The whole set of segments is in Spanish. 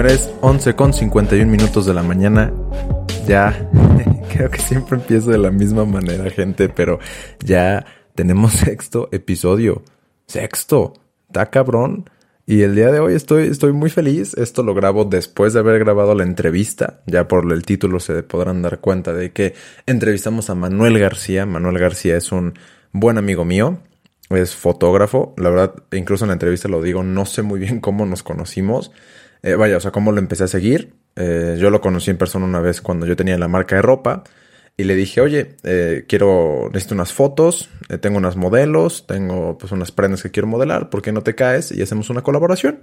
Señores, 11 con 51 minutos de la mañana. Ya, creo que siempre empiezo de la misma manera, gente, pero ya tenemos sexto episodio. Sexto. Está cabrón. Y el día de hoy estoy, estoy muy feliz. Esto lo grabo después de haber grabado la entrevista. Ya por el título se podrán dar cuenta de que entrevistamos a Manuel García. Manuel García es un buen amigo mío. Es fotógrafo. La verdad, incluso en la entrevista lo digo, no sé muy bien cómo nos conocimos. Eh, vaya, o sea, cómo lo empecé a seguir. Eh, yo lo conocí en persona una vez cuando yo tenía la marca de ropa. Y le dije, oye, eh, quiero, necesito unas fotos, eh, tengo unos modelos, tengo pues unas prendas que quiero modelar, ¿por qué no te caes? Y hacemos una colaboración.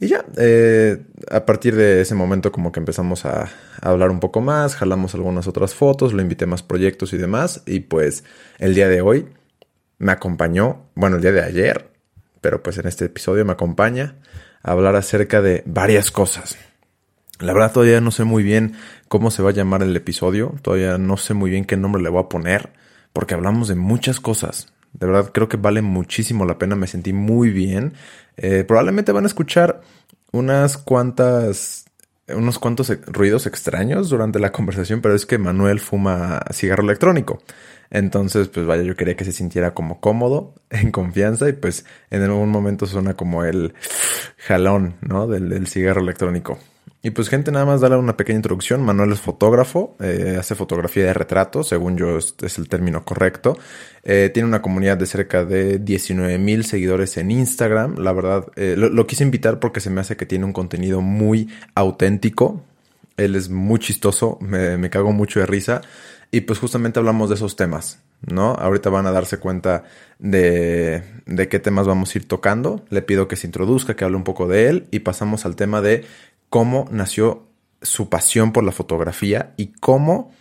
Y ya, eh, a partir de ese momento como que empezamos a, a, hablar un poco más, jalamos algunas otras fotos, lo invité a más proyectos y demás. Y pues el día de hoy me acompañó, bueno, el día de ayer, pero pues en este episodio me acompaña hablar acerca de varias cosas. La verdad todavía no sé muy bien cómo se va a llamar el episodio, todavía no sé muy bien qué nombre le voy a poner, porque hablamos de muchas cosas. De verdad creo que vale muchísimo la pena, me sentí muy bien. Eh, probablemente van a escuchar unas cuantas, unos cuantos ruidos extraños durante la conversación, pero es que Manuel fuma cigarro electrónico. Entonces, pues vaya, yo quería que se sintiera como cómodo, en confianza, y pues en algún momento suena como el jalón, ¿no? Del, del cigarro electrónico. Y pues gente, nada más darle una pequeña introducción. Manuel es fotógrafo, eh, hace fotografía de retrato, según yo es, el término correcto. Eh, tiene una comunidad de cerca de 19 mil seguidores en Instagram. La verdad, eh, lo, quise invitar porque se me hace que tiene un contenido muy auténtico. Él es muy chistoso, me cago mucho de risa. Y pues justamente hablamos de esos temas, ¿no? Ahorita van a darse cuenta de, de qué temas vamos a ir tocando. Le pido que se introduzca, que hable un poco de él y pasamos al tema de cómo nació su pasión por la fotografía y cómo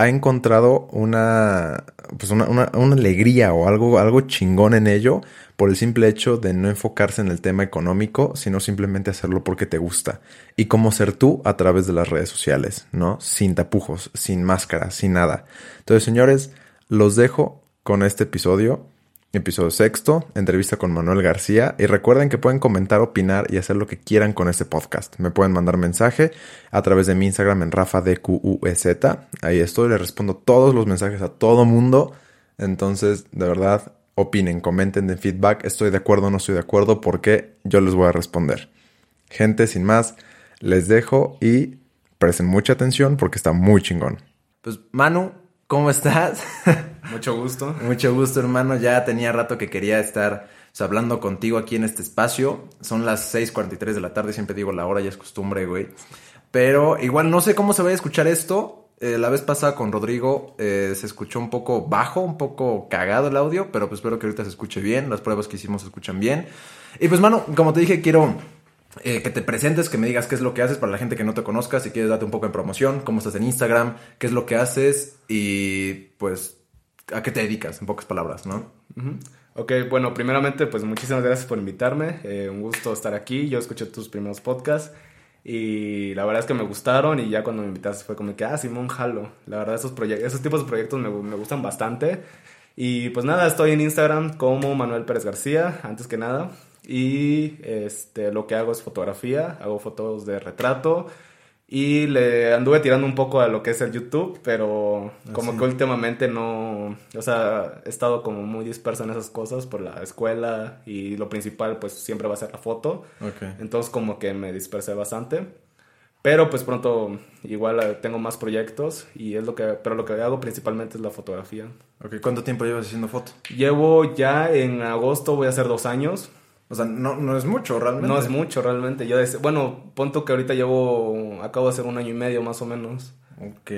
ha encontrado una, pues una, una, alegría o algo, algo chingón en ello por el simple hecho de no enfocarse en el tema económico, sino simplemente hacerlo porque te gusta. Y cómo ser tú a través de las redes sociales, ¿no? Sin tapujos, sin máscara, sin nada. Entonces, señores, los dejo con este episodio. Episodio sexto, entrevista con Manuel García. Y recuerden que pueden comentar, opinar y hacer lo que quieran con este podcast. Me pueden mandar mensaje a través de mi Instagram en RafaDQUEZ. Ahí estoy, le respondo todos los mensajes a todo mundo. Entonces, de verdad, opinen, comenten de feedback. Estoy de acuerdo no estoy de acuerdo porque yo les voy a responder. Gente, sin más, les dejo y presten mucha atención porque está muy chingón. Pues, Manu, ¿cómo estás? Mucho gusto. Mucho gusto, hermano. Ya tenía rato que quería estar pues, hablando contigo aquí en este espacio. Son las 6:43 de la tarde, siempre digo la hora, ya es costumbre, güey. Pero igual no sé cómo se va a escuchar esto. Eh, la vez pasada con Rodrigo eh, se escuchó un poco bajo, un poco cagado el audio, pero pues espero que ahorita se escuche bien. Las pruebas que hicimos se escuchan bien. Y pues, mano, como te dije, quiero eh, que te presentes, que me digas qué es lo que haces para la gente que no te conozca, si quieres darte un poco de promoción, cómo estás en Instagram, qué es lo que haces y pues a qué te dedicas, en pocas palabras, ¿no? Ok, bueno, primeramente, pues muchísimas gracias por invitarme. Eh, un gusto estar aquí. Yo escuché tus primeros podcasts y la verdad es que me gustaron y ya cuando me invitaste fue como que, ah, Simón, jalo. La verdad, esos, esos tipos de proyectos me, me gustan bastante. Y pues nada, estoy en Instagram como Manuel Pérez García, antes que nada. Y este, lo que hago es fotografía, hago fotos de retrato. Y le anduve tirando un poco a lo que es el YouTube, pero como ¿Ah, sí? que últimamente no, o sea, he estado como muy disperso en esas cosas por la escuela y lo principal pues siempre va a ser la foto. Okay. Entonces como que me dispersé bastante. Pero pues pronto igual eh, tengo más proyectos y es lo que, pero lo que hago principalmente es la fotografía. Ok, ¿cuánto tiempo llevas haciendo foto? Llevo ya en agosto, voy a hacer dos años. O sea, no, no es mucho realmente. No es mucho realmente. Yo. Bueno, punto que ahorita llevo. Acabo de hacer un año y medio más o menos. Ok.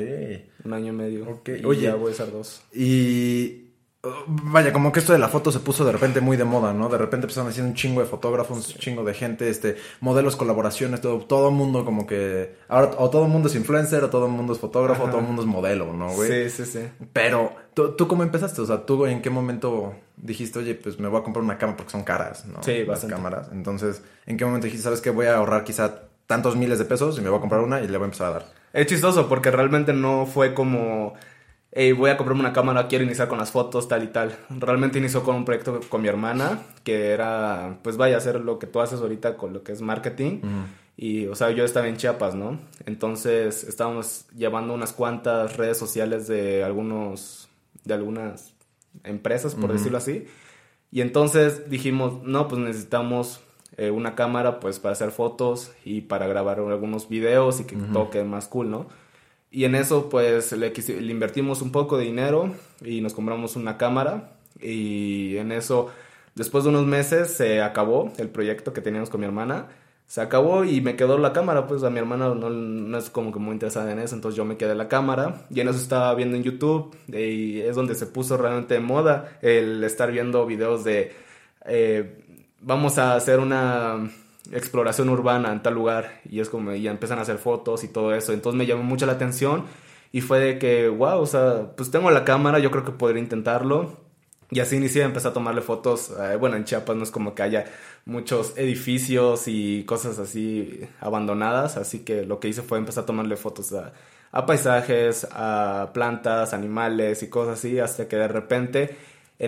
Un año y medio. Ok. Y Oye. Ya voy a hacer dos. Y. Vaya, como que esto de la foto se puso de repente muy de moda, ¿no? De repente empezaron decir un chingo de fotógrafos, un chingo de gente, este, modelos, colaboraciones, todo, todo el mundo como que. Ahora, o todo el mundo es influencer, o todo el mundo es fotógrafo, Ajá. o todo el mundo es modelo, ¿no, güey? Sí, sí, sí. Pero, ¿tú, ¿tú cómo empezaste? O sea, ¿tú en qué momento dijiste, oye, pues me voy a comprar una cámara porque son caras, ¿no? Sí, Las bastante. cámaras. Entonces, ¿en qué momento dijiste, sabes que voy a ahorrar quizá tantos miles de pesos y me voy a comprar una y le voy a empezar a dar? Es chistoso porque realmente no fue como, hey, voy a comprarme una cámara, quiero iniciar con las fotos, tal y tal. Realmente inició con un proyecto con mi hermana, que era, pues vaya a hacer lo que tú haces ahorita con lo que es marketing. Mm. Y, o sea, yo estaba en Chiapas, ¿no? Entonces estábamos llevando unas cuantas redes sociales de algunos, de algunas empresas, por decirlo así. Y entonces dijimos, no, pues necesitamos eh, una cámara pues para hacer fotos y para grabar algunos videos y que toque más cool, ¿no? Y en eso pues le, le, invertimos un poco de dinero y nos compramos una cámara y en eso después de unos meses se acabó el proyecto que teníamos con mi hermana. Se acabó y me quedó la cámara, pues a mi hermana no, no es como que muy interesada en eso, entonces yo me quedé la cámara y en eso estaba viendo en YouTube y es donde se puso realmente de moda el estar viendo videos de eh, vamos a hacer una exploración urbana en tal lugar y es como ya empiezan a hacer fotos y todo eso. Entonces me llamó mucho la atención y fue de que, wow, o sea, pues tengo la cámara, yo creo que podría intentarlo. Y así inicié, empecé a tomarle fotos. Eh, bueno, en Chiapas no es como que haya muchos edificios y cosas así abandonadas, así que lo que hice fue empezar a tomarle fotos a, a paisajes, a plantas, animales y cosas así, hasta que de repente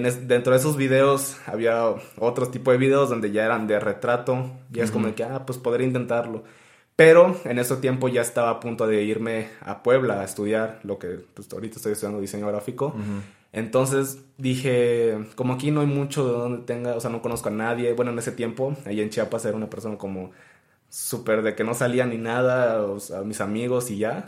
dentro de esos videos había otro tipo de videos donde ya eran de retrato. Y es como que, ah, pues podría intentarlo. Pero en ese tiempo ya estaba a punto de irme a Puebla a estudiar lo que pues, ahorita estoy estudiando diseño gráfico. Entonces dije, como aquí no hay mucho de donde tenga, o sea, no conozco a nadie. Bueno, en ese tiempo, ahí en Chiapas era una persona como súper de que no salía ni nada, o sea, mis amigos y ya.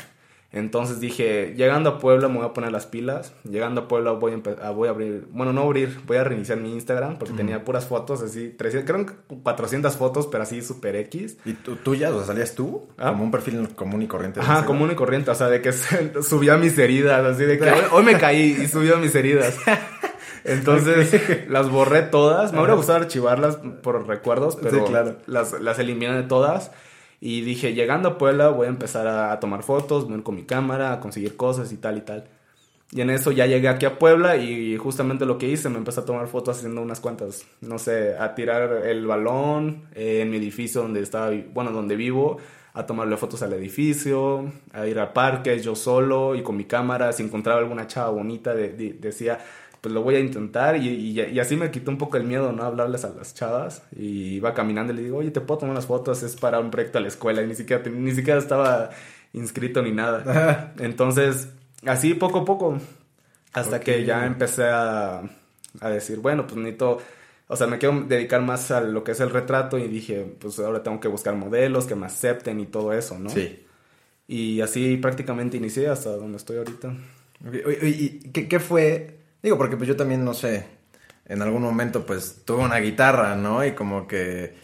Entonces dije, llegando a Puebla me voy a poner las pilas. Llegando a Puebla voy a, voy a abrir, bueno, no abrir, voy a reiniciar mi Instagram porque tenía puras fotos así, 300, creo 400 fotos, pero así super X. ¿Y tú, ya, o sea, salías tú? ¿Ah? Como un perfil común y corriente. Ajá, común y corriente, o sea, de que subía mis heridas, así de que hoy, me caí y subió mis heridas. Entonces las borré todas. Me hubiera gustado archivarlas por recuerdos, pero claro. las, las eliminé de todas. Y dije, llegando a Puebla voy a empezar a, tomar fotos, voy con mi cámara, a conseguir cosas y tal y tal. Y en eso ya llegué aquí a Puebla y justamente lo que hice, me empecé a tomar fotos haciendo unas cuantas, no sé, a tirar el balón eh, en mi edificio donde estaba, bueno, donde vivo, a tomarle fotos al edificio, a ir al parque yo solo y con mi cámara, si encontraba alguna chava bonita, decía, pues lo voy a intentar y, así me quitó un poco el miedo, ¿no? Hablarles a las chavas y iba caminando y le digo, oye, te puedo tomar unas fotos, es para un proyecto a la escuela y ni siquiera, ni siquiera estaba inscrito ni nada. Entonces, así poco a poco, hasta que ya empecé a, a decir, bueno, pues necesito... O sea, me quiero dedicar más a lo que es el retrato y dije, pues ahora tengo que buscar modelos que me acepten y todo eso, ¿no? Sí. Y así prácticamente inicié hasta donde estoy ahorita. ¿Y qué, qué fue Digo, porque pues yo también, no sé, en algún momento pues tuve una guitarra, ¿no? Y como que,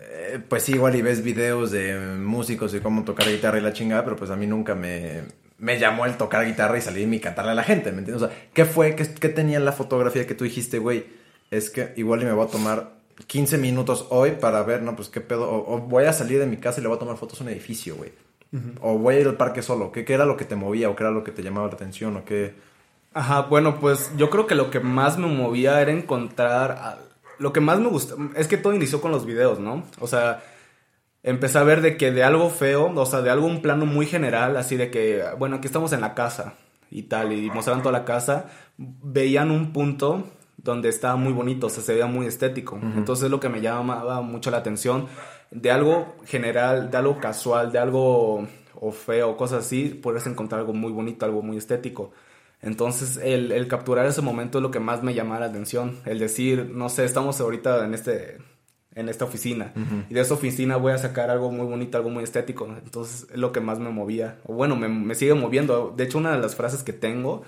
eh, pues sí, igual y ves videos de músicos y cómo tocar guitarra y la chingada, pero pues a mí nunca me, me llamó el tocar guitarra y salir y cantarle a la gente, ¿me entiendes? O sea, ¿qué fue? ¿Qué, qué tenía en la fotografía que tú dijiste, güey? Es que igual y me voy a tomar 15 minutos hoy para ver, no, pues qué pedo, o, voy a salir de mi casa y le voy a tomar fotos a un edificio, güey. O voy a ir al parque solo. ¿Qué, ¿Qué, era lo que te movía o qué era lo que te llamaba la atención o qué... Ajá, bueno, pues yo creo que lo que más me movía era encontrar... Lo que más me gusta es que todo inició con los videos, ¿no? O sea, empecé a ver de que de algo feo, o sea, de algo un plano muy general, así de que, bueno, aquí estamos en la casa y tal, y mostraban toda la casa, veían un punto donde estaba muy bonito, o sea, se veía muy estético. Entonces lo que me llamaba mucho la atención, de algo general, de algo casual, de algo o feo, cosas así, puedes encontrar algo muy bonito, algo muy estético. Entonces, el, el, capturar ese momento es lo que más me llamaba la atención. El decir, no sé, estamos ahorita en este en esta oficina y de esa oficina voy a sacar algo muy bonito, algo muy estético. Entonces, es lo que más me movía. O bueno, me, me sigue moviendo. De hecho, una de las frases que tengo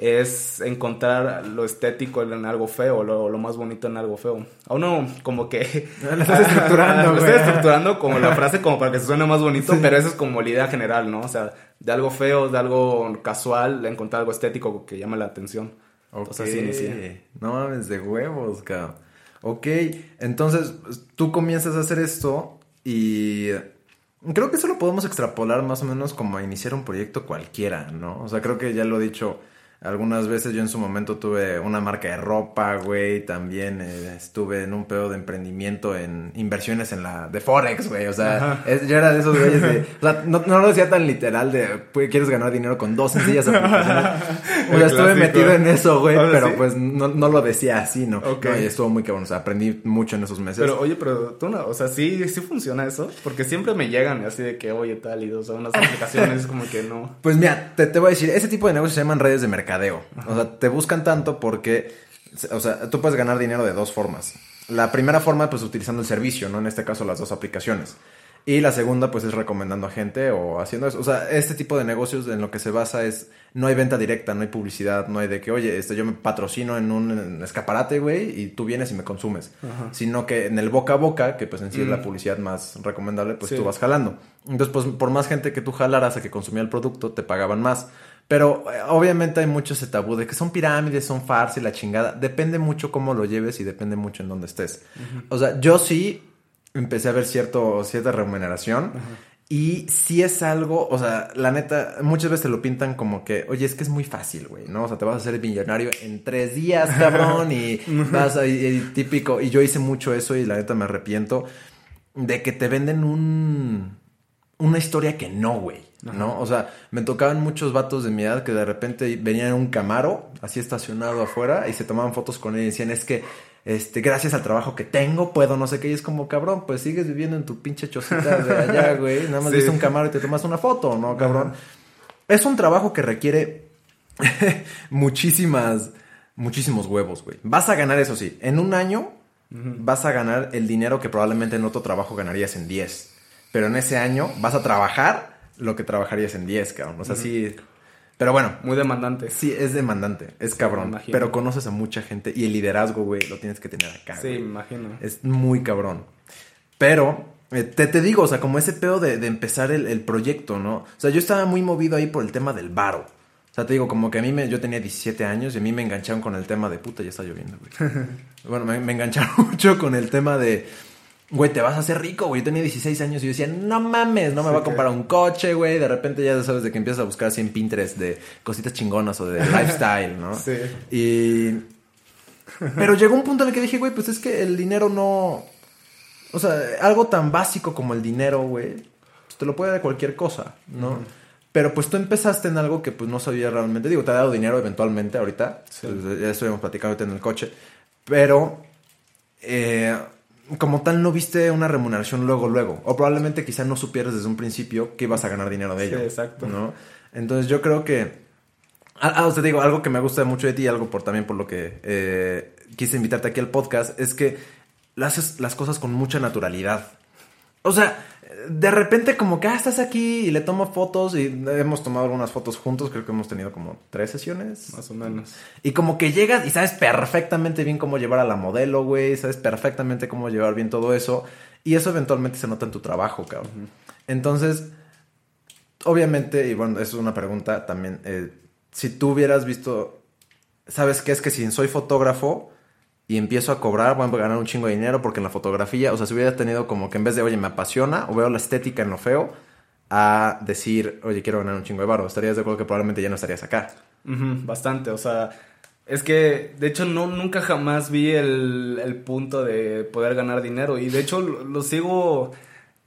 es encontrar lo estético en algo feo, lo, lo más bonito en algo feo. A uno como que... Lo estás estructurando, Lo estoy estructurando como la frase como para que se suene más bonito, pero eso es como la idea general, ¿no? O sea, de algo feo, de algo casual, encontrar algo estético que llama la atención. Entonces así inicié. No mames, de huevos, cabrón. Ok, entonces tú comienzas a hacer esto y creo que eso lo podemos extrapolar más o menos como a iniciar un proyecto cualquiera, ¿no? O sea, creo que ya lo he dicho Algunas veces yo en su momento tuve una marca de ropa, güey. También eh, estuve en un pedo de emprendimiento en inversiones en la de Forex, güey. O sea, es- yo era de esos güeyes de. O sea, no, no lo decía tan literal de quieres ganar dinero con dos sencillas aplicaciones. O sea, estuve metido en eso, güey. Pero sí. pues no, no lo decía así, ¿no? Ok. No, y estuvo muy cabrón. O sea, aprendí mucho en esos meses. Pero, oye, pero tú no, o sea, sí, sí funciona eso, porque siempre me llegan así de que, oye, tal, y o sea, unas aplicaciones como que no. Pues mira, te, te voy a decir, ese tipo de negocios se llaman redes de mercadeo. O sea, te buscan tanto porque, o sea, tú puedes ganar dinero de dos formas. La primera forma, pues utilizando el servicio, ¿no? En este caso, las dos aplicaciones. Y la segunda, pues es recomendando a gente o haciendo eso. O sea, este tipo de negocios en lo que se basa es, no hay venta directa, no hay publicidad, no hay de que, oye, este, yo me patrocino en un escaparate, güey, y tú vienes y me consumes. Sino que en el boca a boca, que pues en sí es la Mm. publicidad más recomendable, pues Sí. tú vas jalando. Entonces, pues por más gente que tú jalaras a que consumía el producto, te pagaban más. Pero eh, obviamente hay mucho ese tabú de que son pirámides, son farsa y la chingada. Depende mucho cómo lo lleves y depende mucho en dónde estés. O sea, yo sí empecé a ver cierto, cierta remuneración. Y sí es algo, o sea, la neta, muchas veces te lo pintan como que, oye, es que es muy fácil, güey, ¿no? O sea, te vas a hacer millonario en tres días, cabrón, y vas a, y- y típico. Y yo hice mucho eso y la neta me arrepiento de que te venden un, una historia que no, güey, ¿no? O sea, me tocaban muchos vatos de mi edad que de repente venían en un camaro, así estacionado afuera, y se tomaban fotos con él y decían, es que, este, gracias al trabajo que tengo, puedo no sé qué, y es como, cabrón, pues sigues viviendo en tu pinche chocita de allá, güey, nada más Sí. viste un camaro y te tomas una foto, ¿no, cabrón? Es un trabajo que requiere muchísimas, muchísimos huevos, güey. Vas a ganar eso sí. En un año vas a ganar el dinero que probablemente en otro trabajo ganarías en 10. Pero en ese año vas a trabajar lo que trabajarías en 10, cabrón. O sea, sí. Pero bueno, Muy demandante. sí, es demandante, es cabrón. Pero conoces a mucha gente y el liderazgo, güey, lo tienes que tener acá. Sí, me imagino. Es muy cabrón. Pero, eh, te, te digo, o sea, como ese pedo de, de empezar el, el proyecto, ¿no? O sea, yo estaba muy movido ahí por el tema del varo. O sea, te digo, como que a mí me, yo tenía 17 años y a mí me engancharon con el tema de puta, ya está lloviendo, güey. bueno, me, me engancharon mucho con el tema de, güey, te vas a hacer rico, güey. Yo tenía 16 años y yo decía, no mames, no me Sí, voy a comprar un coche, güey. De repente ya sabes de que empiezas a buscar así en Pinterest de cositas chingonas o de lifestyle, ¿no? Sí. Y. Pero llegó un punto en el que dije, güey, pues es que el dinero no. O sea, algo tan básico como el dinero, güey, pues te lo puede dar cualquier cosa, ¿no? Pero pues tú empezaste en algo que pues no sabía realmente. Digo, te ha dado dinero eventualmente ahorita. Sí. Pues, ya estuvimos platicando ahorita en el coche. Pero. eh, como tal, no viste una remuneración luego, luego. O probablemente quizá no supieras desde un principio que ibas a ganar dinero de Sí, ello. exacto. ¿no? Entonces yo creo que. Ah, o sea, digo, algo que me gusta mucho de ti, algo por también por lo que eh, quise invitarte aquí al podcast, es que haces las cosas con mucha naturalidad. O sea, de repente como que, ah, estás aquí y le tomo fotos y hemos tomado algunas fotos juntos, creo que hemos tenido como tres sesiones. Más o menos. Y como que llegas y sabes perfectamente bien cómo llevar a la modelo, güey, sabes perfectamente cómo llevar bien todo eso. Y eso eventualmente se nota en tu trabajo, cabrón. Entonces, obviamente, y bueno, eso es una pregunta también, eh, si tú hubieras visto, ¿sabes qué? Es que si soy fotógrafo y empiezo a cobrar, voy a ganar un chingo de dinero porque en la fotografía, o sea, si hubiera tenido como que en vez de, oye, me apasiona o veo la estética en lo feo, a decir, oye, quiero ganar un chingo de barro, estarías de acuerdo que probablemente ya no estarías acá. Bastante, o sea, es que de hecho no, nunca jamás vi el, el punto de poder ganar dinero y de hecho lo, sigo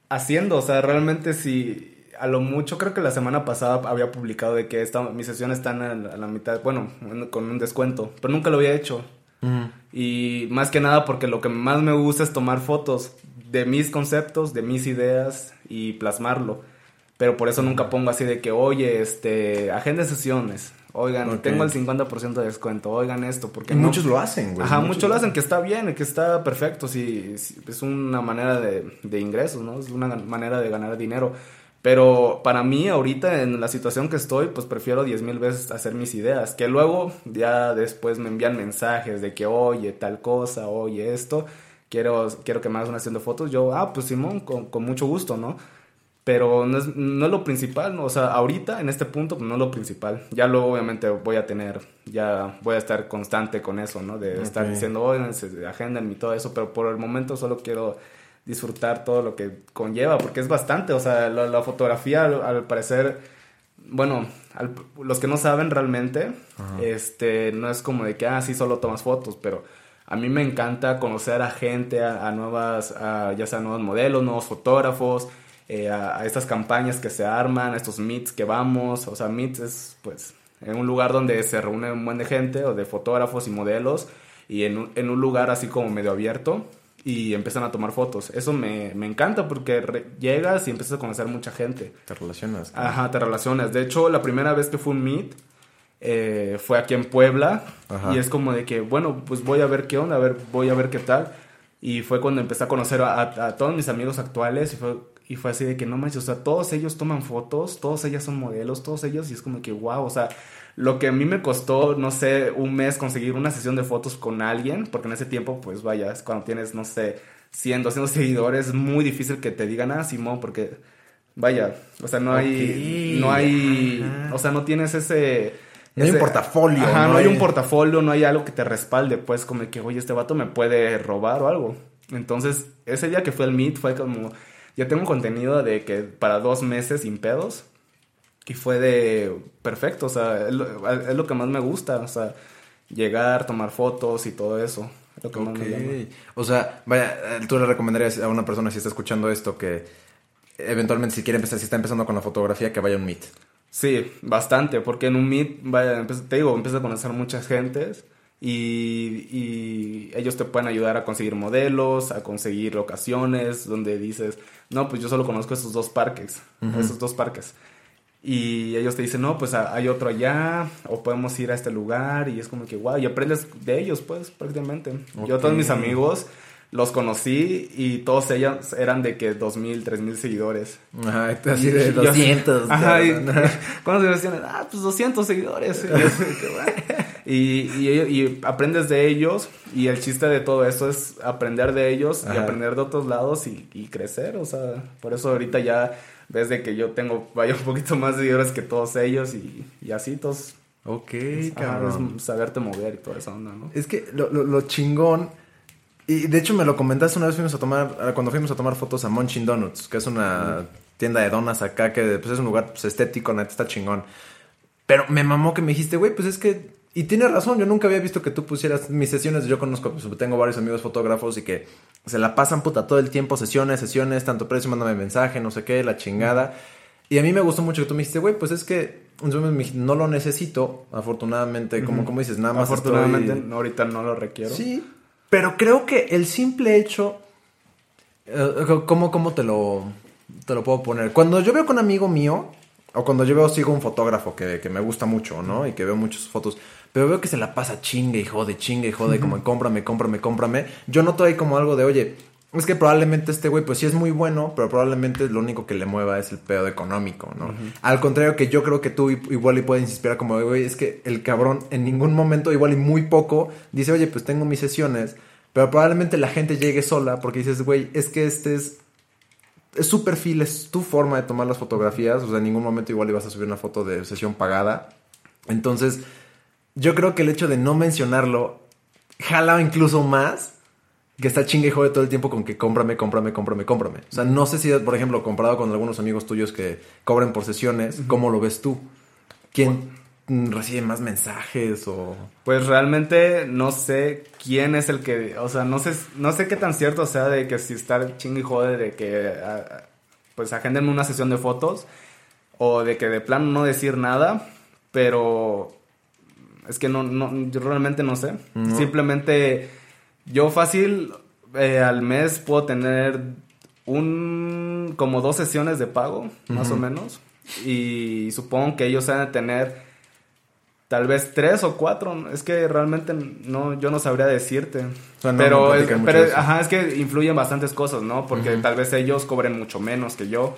haciendo, o sea, realmente si a lo mucho creo que la semana pasada había publicado de que esta, mis sesiones están a, la- a la mitad, bueno, en- con un descuento, pero nunca lo había hecho. Y más que nada porque lo que más me gusta es tomar fotos de mis conceptos, de mis ideas y plasmarlo. Pero por eso nunca pongo así de que, oye, este, agenda de sesiones. Oigan, tengo el 50% de descuento. Oigan esto, porque Y no- muchos lo hacen, güey. Ajá, muchos lo hacen, que está bien, que está perfecto, sí, sí, es una manera de, de ingresos, ¿no? Es una manera de ganar dinero. Pero para mí, ahorita, en la situación que estoy, pues prefiero 10 mil veces hacer mis ideas. Que luego, ya después me envían mensajes de que, oye, tal cosa, oye, esto, quiero, quiero que me hagas una sesión de fotos. Yo, ah, pues Simón, con, con mucho gusto, ¿no? Pero no es, no es lo principal, ¿no? o sea, ahorita en este punto pues, no es lo principal. Ya luego obviamente voy a tener, ya voy a estar constante con eso, ¿no? De estar diciendo, oigan, agenden y todo eso, pero por el momento solo quiero disfrutar todo lo que conlleva, porque es bastante, o sea, la, la fotografía al, al parecer bueno, los que no saben realmente, este, no es como de que, ah, sí, solo tomas fotos, pero a mí me encanta conocer a gente, a, nuevas, ya sea nuevos modelos, nuevos fotógrafos, eh, a, estas campañas que se arman, a estos meets que vamos, o sea, meets es, pues, en un lugar donde se reúne un buen de gente, o de fotógrafos y modelos, y en un, en un lugar así como medio abierto, y empiezan a tomar fotos. Eso me, me encanta porque llegas y empiezas a conocer mucha gente. Te relacionas. Ajá, te relacionas. De hecho, la primera vez que fue un meet eh, fue aquí en Puebla y es como de que, bueno, pues voy a ver qué onda, a ver, voy a ver qué tal. Y fue cuando empecé a conocer a, a, todos mis amigos actuales y fue, y fue así de que no manches, o sea, todos ellos toman fotos, todos ellos son modelos, todos ellos y es como que, wow, o sea, lo que a mí me costó, no sé, un mes conseguir una sesión de fotos con alguien, porque en ese tiempo, pues vaya, es cuando tienes, no sé, 100, 200 seguidores, es muy difícil que te digan, ah, Simón, porque vaya, o sea, no hay, no hay, o sea, no tienes ese... No hay un portafolio. Ajá, no, hay... un portafolio, no hay algo que te respalde, pues como que, oye, este vato me puede robar o algo. Entonces, ese día que fue el Meet fue como, ya tengo contenido de que para dos meses sin pedos. Y fue de perfecto, o sea, es lo, que más me gusta, o sea, llegar, tomar fotos y todo eso. Es lo que más me llama. O sea, vaya, tú le recomendarías a una persona si está escuchando esto que eventualmente si quiere empezar, si está empezando con la fotografía, que vaya a un Meet. Sí, bastante, porque en un Meet, vaya, te digo, empiezas a conocer muchas gentes y, y, ellos te pueden ayudar a conseguir modelos, a conseguir locaciones donde dices, no, pues yo solo conozco esos dos parques, esos dos parques. Y ellos te dicen, no, pues hay otro allá, o podemos ir a este lugar, y es como que, wow, y aprendes de ellos, pues, prácticamente. Yo, todos mis amigos, los conocí y todos ellos eran de que dos mil, tres mil seguidores. Ajá, así de 200. ajá, y, cuando se decían, ah, pues 200 seguidores. y, y, y, aprendes de ellos y el chiste de todo eso es aprender de ellos y aprender de otros lados y crecer, o sea, por eso ahorita ya ves de que yo tengo, vaya, un poquito más de seguidores que todos ellos y, y así todos. Ok, cabrón. saberte mover y toda esa onda, ¿no? Es que lo, lo, chingón, y de hecho me lo comentaste una vez fuimos a tomar, cuando fuimos a tomar fotos a Munchin Donuts, que es una tienda de donas acá, que pues, es un lugar pues, estético, neta, está chingón. Pero me mamó que me dijiste, güey, pues es que y tienes razón, yo nunca había visto que tú pusieras mis sesiones. Yo conozco, pues, tengo varios amigos fotógrafos y que se la pasan puta todo el tiempo, sesiones, sesiones, tanto precio, mándame mensaje, no sé qué, la chingada. Y a mí me gustó mucho que tú me dijiste, güey, pues es que no lo necesito, afortunadamente, como, como dices, nada más. Afortunadamente, ahorita no lo requiero. Sí, pero creo que el simple hecho. Eh, ¿Cómo, cómo te, lo, te lo puedo poner? Cuando yo veo con un amigo mío, o cuando yo veo, sigo un fotógrafo que, que me gusta mucho, ¿no? Y que veo muchas fotos pero veo que se la pasa chingue y jode, chingue y jode, como cómprame, cómprame, cómprame. Yo noto ahí como algo de, oye, es que probablemente este güey, pues sí es muy bueno, pero probablemente lo único que le mueva es el pedo económico, ¿no? Al contrario que yo creo que tú igual y puedes inspirar como, güey, es que el cabrón en ningún momento, igual y muy poco, dice, oye, pues tengo mis sesiones, pero probablemente la gente llegue sola porque dices, güey, es que este es es su perfil, es tu forma de tomar las fotografías. O sea, en ningún momento igual ibas a subir una foto de sesión pagada. Entonces, yo creo que el hecho de no mencionarlo jala incluso más que está chingue y jode todo el tiempo con que cómprame, cómprame, cómprame, cómprame. O sea, no sé si, por ejemplo, comparado con algunos amigos tuyos que cobren por sesiones, ¿cómo lo ves tú? ¿Quién recibe más mensajes o...? Pues realmente no sé quién es el que... O sea, no sé, no sé qué tan cierto sea de que si está chingue y jode de que... pues agenden una sesión de fotos o de que de plano no decir nada, pero es que no, no yo realmente no sé. Simplemente yo fácil eh, al mes puedo tener un como dos sesiones de pago, más o menos. Y supongo que ellos van a tener tal vez tres o cuatro. Es que realmente no, yo no sabría decirte. pero, es, pero ajá, es que influyen bastantes cosas, ¿no? Porque tal vez ellos cobren mucho menos que yo.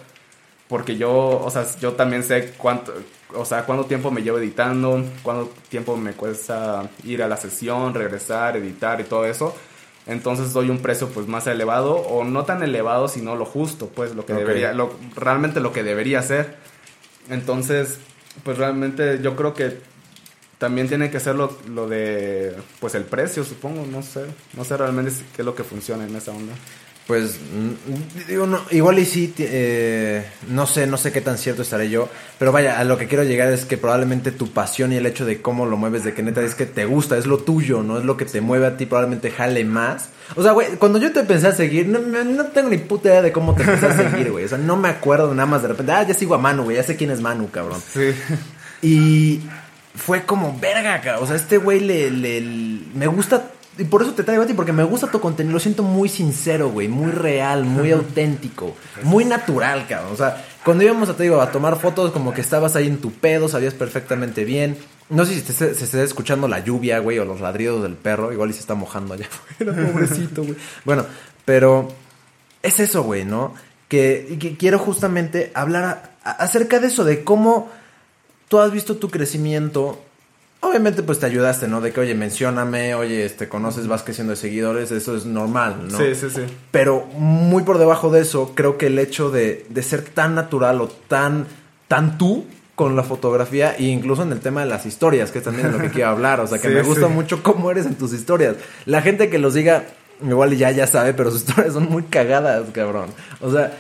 Porque yo, o sea, yo también sé cuánto, o sea, cuánto tiempo me llevo editando, cuánto tiempo me cuesta ir a la sesión, regresar, editar y todo eso. Entonces doy un precio pues más elevado o no tan elevado, sino lo justo, pues lo que debería, lo, realmente lo que debería ser. Entonces, pues realmente yo creo que también tiene que ser lo, lo de, pues el precio, supongo, no sé, no sé realmente qué es lo que funciona en esa onda. Pues, digo, no, igual y sí, eh, no sé, no sé qué tan cierto estaré yo, pero vaya, a lo que quiero llegar es que probablemente tu pasión y el hecho de cómo lo mueves, de que neta es que te gusta, es lo tuyo, no es lo que te mueve a ti, probablemente jale más. O sea, güey, cuando yo te empecé a seguir, no, no tengo ni puta idea de cómo te empecé a seguir, güey. O sea, no me acuerdo nada más de repente, ah, ya sigo a Manu, güey, ya sé quién es Manu, cabrón. Sí. Y fue como, verga, cabrón. O sea, este güey le, le, me gusta y por eso te traigo a ti, porque me gusta tu contenido. Lo siento muy sincero, güey. Muy real, muy auténtico. Muy natural, cabrón. O sea, cuando íbamos a, te digo, a tomar fotos, como que estabas ahí en tu pedo, sabías perfectamente bien. No sé si se, está escuchando la lluvia, güey, o los ladridos del perro. Igual y se está mojando allá afuera, pobrecito, güey. Bueno, pero es eso, güey, ¿no? Que, que quiero justamente hablar acerca de eso, de cómo tú has visto tu crecimiento Obviamente, pues te ayudaste, ¿no? De que, oye, mencióname, oye, este, conoces, vas creciendo de seguidores, eso es normal, ¿no? Sí, sí, sí. Pero muy por debajo de eso, creo que el hecho de, de ser tan natural o tan, tan tú con la fotografía, e incluso en el tema de las historias, que también es lo que quiero hablar, o sea, que me gusta mucho cómo eres en tus historias. La gente que los diga, igual ya, ya sabe, pero sus historias son muy cagadas, cabrón. O sea,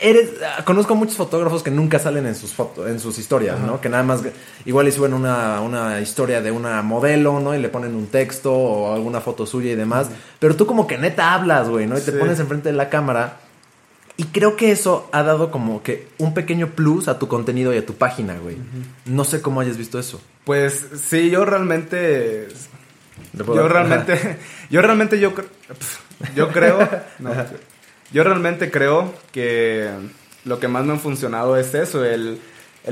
eres conozco muchos fotógrafos que nunca salen en sus fotos, en sus historias, ¿no? Que nada más igual y suben una, una historia de una modelo, ¿no? Y le ponen un texto o alguna foto suya y demás. Pero tú como que neta hablas, güey, ¿no? Y te pones enfrente de la cámara. Y creo que eso ha dado como que un pequeño plus a tu contenido y a tu página, güey. No sé cómo hayas visto eso. Pues sí, yo realmente. Yo realmente. Yo realmente yo, yo creo. Yo realmente creo que lo que más me ha funcionado es eso, el,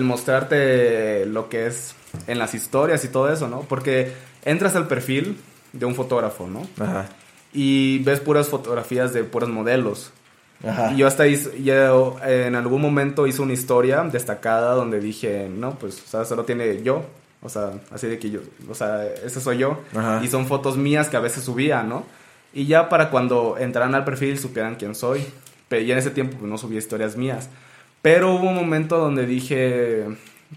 mostrarte lo que es en las historias y todo eso, ¿no? Porque entras al perfil de un fotógrafo, ¿no? Ajá. Y ves puras fotografías de puros modelos. Ajá. Y yo hasta hice, yo en algún momento hice una historia destacada donde dije, no, pues, o sea, solo tiene yo. O sea, así de que yo, o sea, ese soy yo. Ajá. Y son fotos mías que a veces subía, ¿no? Y ya para cuando entraran al perfil supieran quién soy. Pero ya en ese tiempo pues, no subía historias mías. Pero hubo un momento donde dije,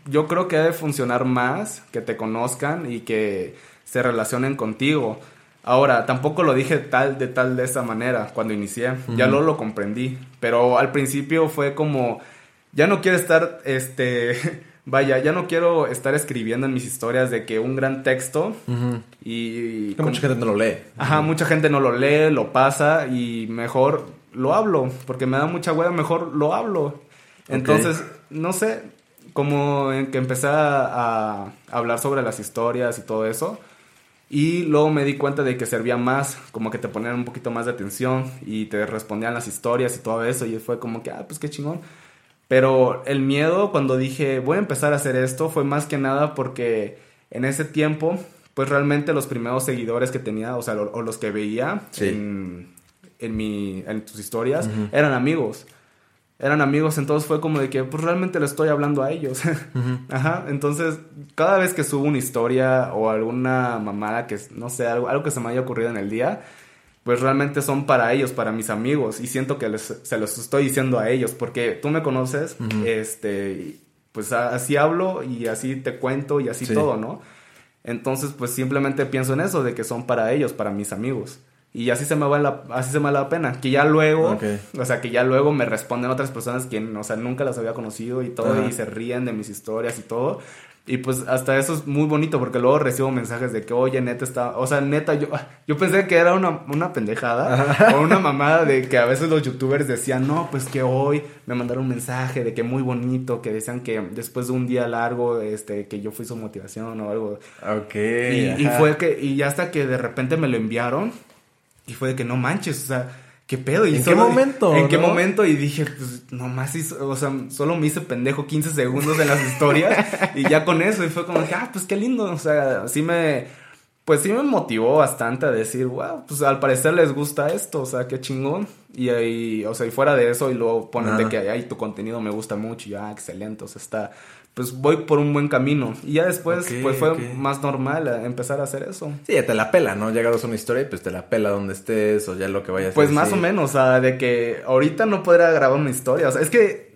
yo creo que debe funcionar más que te conozcan y que se relacionen contigo. Ahora, tampoco lo dije tal de tal de esa manera cuando inicié, ya lo lo comprendí, pero al principio fue como ya no quiero estar este vaya, ya no quiero estar escribiendo en mis historias de que un gran texto y... Que mucha gente no lo lee. Ajá, mucha gente no lo lee, lo pasa y mejor lo hablo, porque me da mucha hueá, mejor lo hablo. Entonces, no sé, como en que empecé a, hablar sobre las historias y todo eso. Y luego me di cuenta de que servía más, como que te ponían un poquito más de atención y te respondían las historias y todo eso. Y fue como que, ah, pues qué chingón. Pero el miedo cuando dije voy a empezar a hacer esto fue más que nada porque en ese tiempo, pues realmente los primeros seguidores que tenía, o sea, o los que veía en, en, mi, en tus historias, eran amigos. Eran amigos, entonces fue como de que, pues realmente le estoy hablando a ellos. Ajá, entonces cada vez que subo una historia o alguna mamada que, no sé, algo, algo que se me haya ocurrido en el día, pues realmente son para ellos, para mis amigos. Y siento que se los estoy diciendo a ellos, porque tú me conoces, este, pues así hablo y así te cuento y así todo, ¿no? Entonces, pues simplemente pienso en eso, de que son para ellos, para mis amigos. Y así se me va la, así se me da la pena. Que ya luego, o sea, que ya luego me responden otras personas que, o sea, nunca las había conocido y todo, y se ríen de mis historias y todo. Y pues hasta eso es muy bonito porque luego recibo mensajes de que, oye, neta está, o sea, neta, yo, yo pensé que era una, una pendejada o una mamada de que a veces los youtubers decían, no, pues que hoy me mandaron un mensaje de que muy bonito, que decían que después de un día largo, este, que yo fui su motivación o algo. Ok. Y, y fue que, y hasta que de repente me lo enviaron y fue de que no manches, o sea, ¿qué pedo? Y ¿En qué momento? ¿En qué momento? Y dije, pues nomás hizo, o sea, solo me hice pendejo 15 segundos en las historias y ya con eso. Y fue como ah, pues qué lindo. O sea, sí me, pues sí me motivó bastante a decir, wow, pues al parecer les gusta esto, o sea, qué chingón. Y ahí, o sea, y fuera de eso, y luego ponen de que, ay, tu contenido me gusta mucho, y ah, excelente, o sea, está pues voy por un buen camino. Y ya después, pues fue más normal empezar a hacer eso. Sí, ya te la pela, ¿no? Llegaros a una historia y pues te la pela donde estés o ya lo que vayas pues a Pues más o menos, o sea, de que ahorita no podría grabar una historia. O sea, es que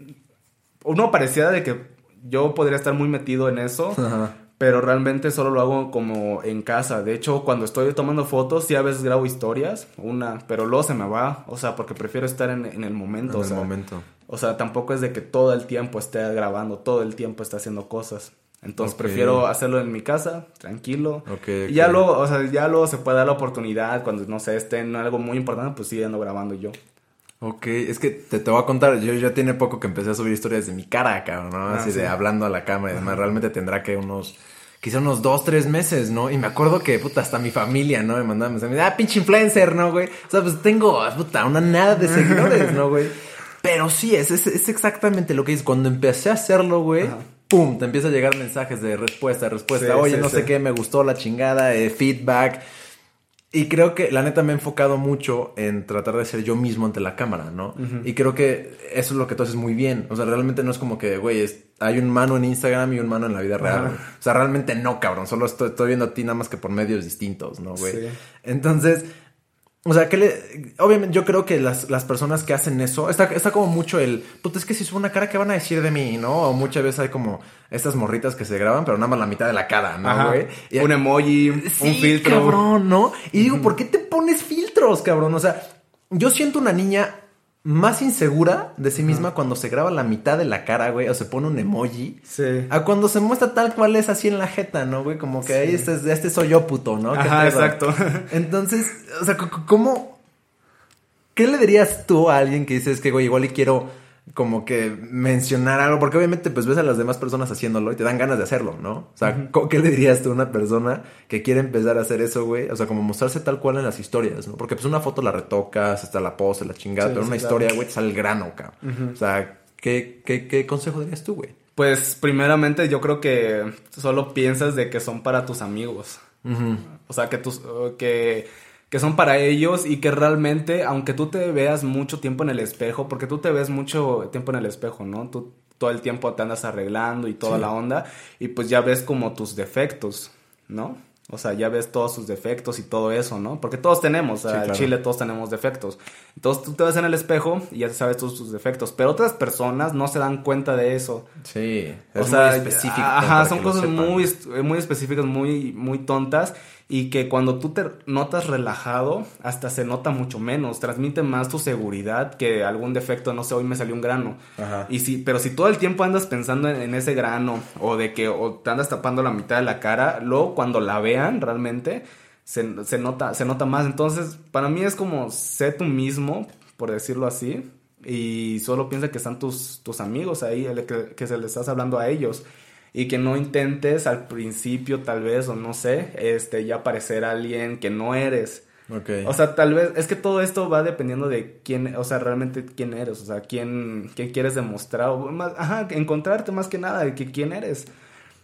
uno parecía de que yo podría estar muy metido en eso. pero realmente solo lo hago como en casa. De hecho, cuando estoy tomando fotos, sí a veces grabo historias, una, pero luego se me va, o sea, porque prefiero estar en, en el momento. En o el sea, momento. O sea, tampoco es de que todo el tiempo esté grabando, todo el tiempo esté haciendo cosas. Entonces prefiero hacerlo en mi casa, tranquilo. Ok, Y ya luego, o sea, ya luego se puede dar la oportunidad cuando, no sé, esté en algo muy importante, pues sí, ando grabando yo. Ok, es que te, te voy a contar, yo ya tiene poco que empecé a subir historias de mi cara, cabrón, ¿no? Ah, Así sí. de hablando a la cámara y demás, realmente tendrá que unos, quizá unos dos, tres meses, ¿no? Y me acuerdo que, puta, hasta mi familia, ¿no? Me mandaba mensajes, ah, pinche influencer, ¿no, güey? O sea, pues tengo, puta, una nada de seguidores, ¿no, güey? Pero sí, es, es, es exactamente lo que es. Cuando empecé a hacerlo, güey, Ajá. pum, te empieza a llegar mensajes de respuesta, respuesta. Sí, Oye, sí, no sí. sé qué, me gustó la chingada, eh, feedback. Y creo que la neta me he enfocado mucho en tratar de ser yo mismo ante la cámara, ¿no? Y creo que eso es lo que tú haces muy bien. O sea, realmente no es como que, güey, es- hay un mano en Instagram y un mano en la vida real. O sea, realmente no, cabrón. Solo estoy, estoy viendo a ti nada más que por medios distintos, ¿no, güey? Sí. Entonces, o sea, que le... Obviamente yo creo que las, las personas que hacen eso, está, está como mucho el, puta, es que si subo una cara, ¿qué van a decir de mí, no? O muchas veces hay como estas morritas que se graban, pero nada más la mitad de la cara, ¿no, güey? Y- Un emoji, un Sí, filtro. cabrón, ¿no? Y digo, ¿por qué te pones filtros, cabrón? O sea, yo siento una niña más insegura de sí misma cuando se graba la mitad de la cara, güey, o se pone un emoji. Sí. A cuando se muestra tal cual es así en la jeta, ¿no, güey? Como que ahí este, es- este soy yo, puto, ¿no? ¿Qué Ajá, exacto. Entonces, o sea, ¿cómo? ¿Qué le dirías tú a alguien que dices que, güey, igual y quiero como que mencionar algo? Porque obviamente, pues ves a las demás personas haciéndolo y te dan ganas de hacerlo, ¿no? O sea, ¿qué le dirías tú a una persona que quiere empezar a hacer eso, güey? O sea, como mostrarse tal cual en las historias, ¿no? Porque pues una foto la retocas, está la pose, la chingada, Sí, pero sí, una claro. historia, güey, te sale el grano, cabrón. O sea, ¿qué, qué, qué consejo darías tú, güey? Pues primeramente yo creo que solo piensas de que son para tus amigos. O sea, que, tus, que, que son para ellos y que realmente, aunque tú te veas mucho tiempo en el espejo, porque tú te ves mucho tiempo en el espejo, ¿no? Tú todo el tiempo te andas arreglando y toda Sí. la onda y pues ya ves como tus defectos, ¿no? O sea, ya ves todos sus defectos y todo eso, ¿no? Porque todos tenemos, Sí, claro. en Chile todos tenemos defectos. Entonces tú te ves en el espejo y ya sabes todos tus defectos, pero otras personas no se dan cuenta de eso. Sí, O sea, específico. Ajá, son cosas muy, muy específicas, muy, muy tontas. Y que cuando tú te notas relajado, hasta se nota mucho menos. Transmite más tu seguridad que algún defecto. No sé, hoy me salió un grano. Ajá. Y si, pero si todo el tiempo andas pensando en, en ese grano, o de que o te andas tapando la mitad de la cara, luego cuando la vean realmente, se, se nota, se nota más. Entonces, para mí es como sé tú mismo, por decirlo así. Y solo piensa que están tus, tus amigos ahí, el que, que se les estás hablando a ellos. Y que no intentes al principio, tal vez, o no sé, este, ya parecer alguien que no eres. Ok. O sea, tal vez, es que todo esto va dependiendo de quién, o sea, realmente quién eres, o sea, quién, quién quieres demostrar, o más, ajá, encontrarte más que nada de que quién eres.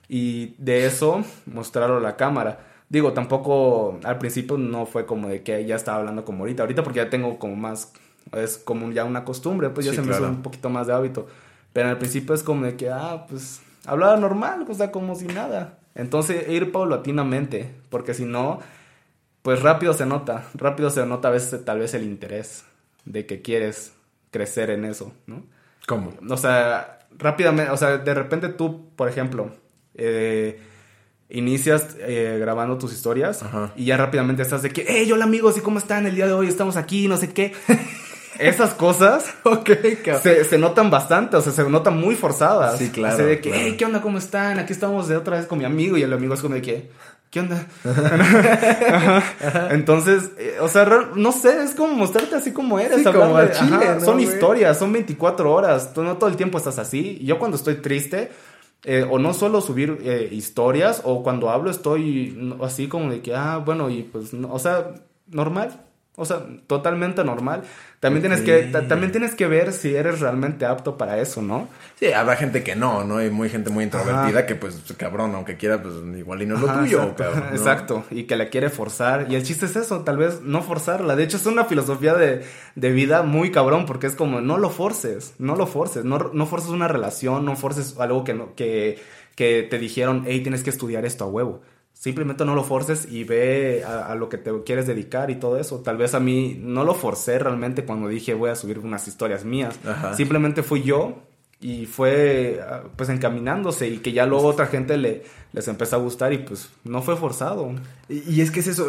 Y de eso, mostrarlo a la cámara. Digo, tampoco, al principio no fue como de que ya estaba hablando como ahorita, ahorita porque ya tengo como más, es como ya una costumbre, pues ya Sí, se me claro. hizo un poquito más de hábito. Pero al principio es como de que, ah, pues, hablaba normal, o sea, como si nada. Entonces, ir paulatinamente, porque si no, pues rápido se nota, rápido se nota a veces tal vez el interés de que quieres crecer en eso, ¿no? ¿Cómo? O sea, rápidamente, o sea, de repente tú, por ejemplo, eh, inicias eh, grabando tus historias Ajá. y ya rápidamente estás de que, hey, hola amigos, ¿y cómo están el día de hoy? Estamos aquí, no sé qué. Esas cosas se, se notan bastante, o sea, se notan muy forzadas. Sí, claro, Así de que, claro. hey, ¿qué onda? ¿Cómo están? Aquí estamos de otra vez con mi amigo y el amigo es como de que, ¿qué onda? Ajá. Entonces, eh, o sea, no sé, es como mostrarte así como eres. Sí, como chile, ajá, ¿no, Son güey? historias, son 24 horas, tú no todo el tiempo estás así. Yo cuando estoy triste, eh, o no suelo subir eh, historias, o cuando hablo estoy así como de que, ah, bueno, y pues, no, o sea, normal. O sea, totalmente normal. También tienes que, también tienes que ver si eres realmente apto para eso, ¿no? Sí, habrá gente que no, ¿no? Hay muy gente muy introvertida Ajá. que, pues, cabrón, aunque quiera, pues, igual y no es lo Ajá, tuyo, exacto, cabrón, ¿no? exacto. Y que la quiere forzar. Y el chiste es eso, tal vez no forzarla. De hecho, es una filosofía de, de vida muy cabrón, porque es como, no lo forces, no lo forces, no, no forces una relación, no forces algo que, no, que, que te dijeron, hey, tienes que estudiar esto a huevo. Simplemente no lo forces y ve a, a lo que te quieres dedicar y todo eso. Tal vez a mí no lo forcé realmente cuando dije voy a subir unas historias mías. Ajá. Simplemente fui yo y fue ah, pues encaminándose y que ya luego otra gente le, les empezó a gustar y pues no fue forzado. Y, es que es eso,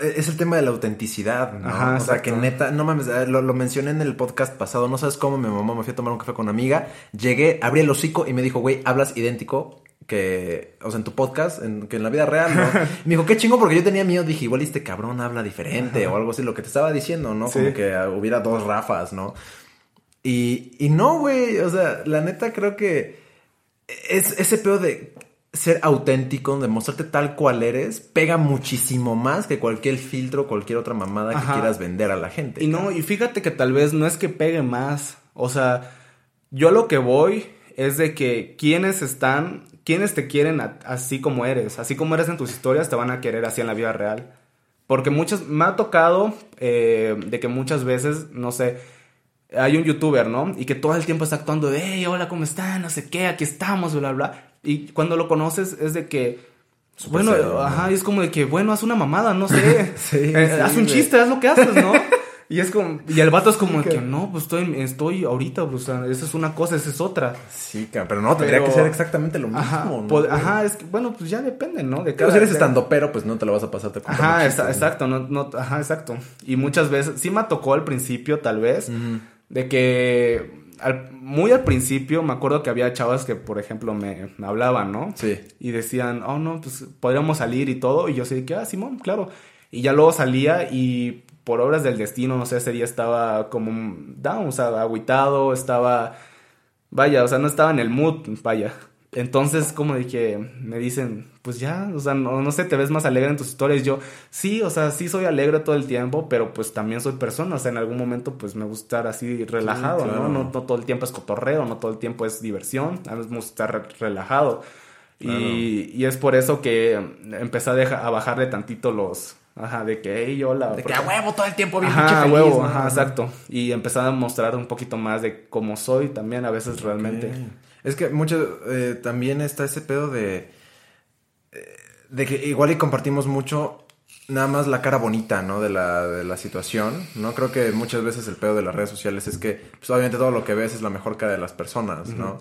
es el tema de la autenticidad, ¿no? Ajá, o sea, que neta, no mames, lo, lo, mencioné en el podcast pasado, no sabes cómo mi mamá me fui a tomar un café con una amiga, llegué, abrí el hocico y me dijo, güey, hablas idéntico que, o sea, en tu podcast, en, que en la vida real, ¿no? me dijo, qué chingo, porque yo tenía miedo, dije, igual este cabrón habla diferente o algo así, lo que te estaba diciendo, ¿no? Como que hubiera dos Rafas, ¿no? Y, y no, güey, o sea, la neta creo que es ese pedo de ser auténtico, de mostrarte tal cual eres, pega muchísimo más que cualquier filtro, cualquier otra mamada que quieras vender a la gente. Y no, y fíjate que tal vez no es que pegue más, o sea, yo lo que voy es de que quienes están, quienes te quieren así como eres, así como eres en tus historias, te van a querer así en la vida real. Porque muchos, me ha tocado eh, de que muchas veces, no sé, hay un youtuber, ¿no? Y que todo el tiempo está actuando de, hey, hola, ¿cómo están? No sé qué, aquí estamos, bla, bla. Y cuando lo conoces es de que, bueno, ajá, y es como de que, bueno, haz una mamada, no sé. Eh, haz un chiste, haz lo que haces, ¿no? Y es como, y el vato es como que, no, pues estoy, estoy ahorita, pues, o sea, esa es una cosa, esa es otra. Sí, pero no, tendría que ser exactamente lo mismo, ajá, ¿no? Pues, ajá, es que, bueno, pues ya depende, ¿no? De cada, si eres estando pero, pues no te lo vas a pasar. Te ajá, exacto, no, no, ajá, exacto. Y muchas veces, sí me tocó al principio, tal vez, de que muy al principio me acuerdo que había chavas que, por ejemplo, me, hablaban, ¿no? Sí. Y decían, oh, no, pues podríamos salir y todo. Y yo sé que, ah, Simón, claro. Y ya luego salía y por obras del destino, no sé, ese día estaba como down, o sea, agüitado, estaba, vaya, o sea, no estaba en el mood, vaya. Entonces, como dije, me dicen, pues ya, o sea, no, no, sé, te ves más alegre en tus historias. Yo, sí, o sea, sí soy alegre todo el tiempo, pero pues también soy persona. O sea, en algún momento, pues me gusta estar así relajado, ¿no? ¿no? todo el tiempo es cotorreo, no todo el tiempo es diversión. A mí me gusta estar relajado. Y, y, es por eso que empecé a, a bajarle tantito los. Ajá, de que, hey, hola. De que a huevo todo el tiempo bien Ajá, a huevo, ajá, exacto. Y empecé a mostrar un poquito más de cómo soy también a veces realmente. Es que mucho, eh, también está ese pedo de, eh, de que igual y compartimos mucho nada más la cara bonita, ¿no? De la, de la situación, ¿no? Creo que muchas veces el pedo de las redes sociales es que, pues obviamente todo lo que ves es la mejor cara de las personas, ¿no?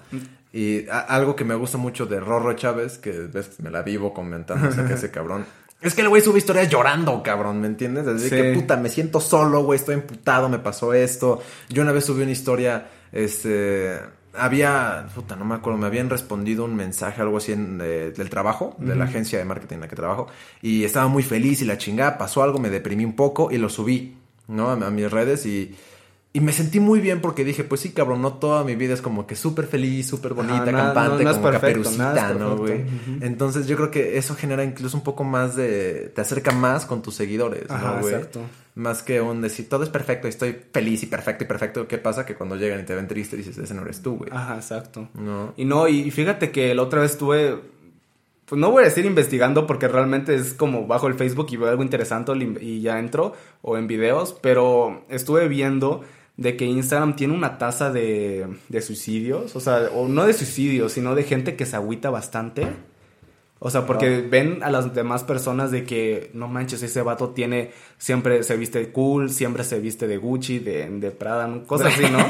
Y algo que me gusta mucho de Rorro Chávez, que ves, me la vivo comentando, o sea, que ese cabrón. Es que el güey sube historias llorando, cabrón, ¿me entiendes? Así que puta, me siento solo, güey, estoy emputado, me pasó esto. Yo una vez subí una historia, este había, puta, no me acuerdo, me habían respondido un mensaje, algo así en, del trabajo, de la agencia de marketing en la que trabajo, y estaba muy feliz y la chingada, pasó algo, me deprimí un poco y lo subí, ¿no? A, mis redes y, y, me sentí muy bien porque dije, pues sí, cabrón, no toda mi vida es como que súper feliz, súper bonita, campante, como caperucita, ¿no, güey? Entonces yo creo que eso genera incluso un poco más de, te acerca más con tus seguidores, ¿no, güey? Exacto. Más que un decir, todo es perfecto, estoy feliz y perfecto y perfecto. ¿Qué pasa? Que cuando llegan y te ven triste dices, ese no eres tú, güey. Ajá, exacto. No. Y no, y fíjate que la otra vez estuve, pues no voy a decir investigando porque realmente es como bajo el Facebook y veo algo interesante y ya entro, o en videos, pero estuve viendo de que Instagram tiene una tasa de, de suicidios, o sea, o no de suicidios, sino de gente que se agüita bastante o sea, porque ven a las demás personas de que, no manches, ese vato tiene, siempre se viste cool, siempre se viste de Gucci, de, de Prada, cosas así, ¿no?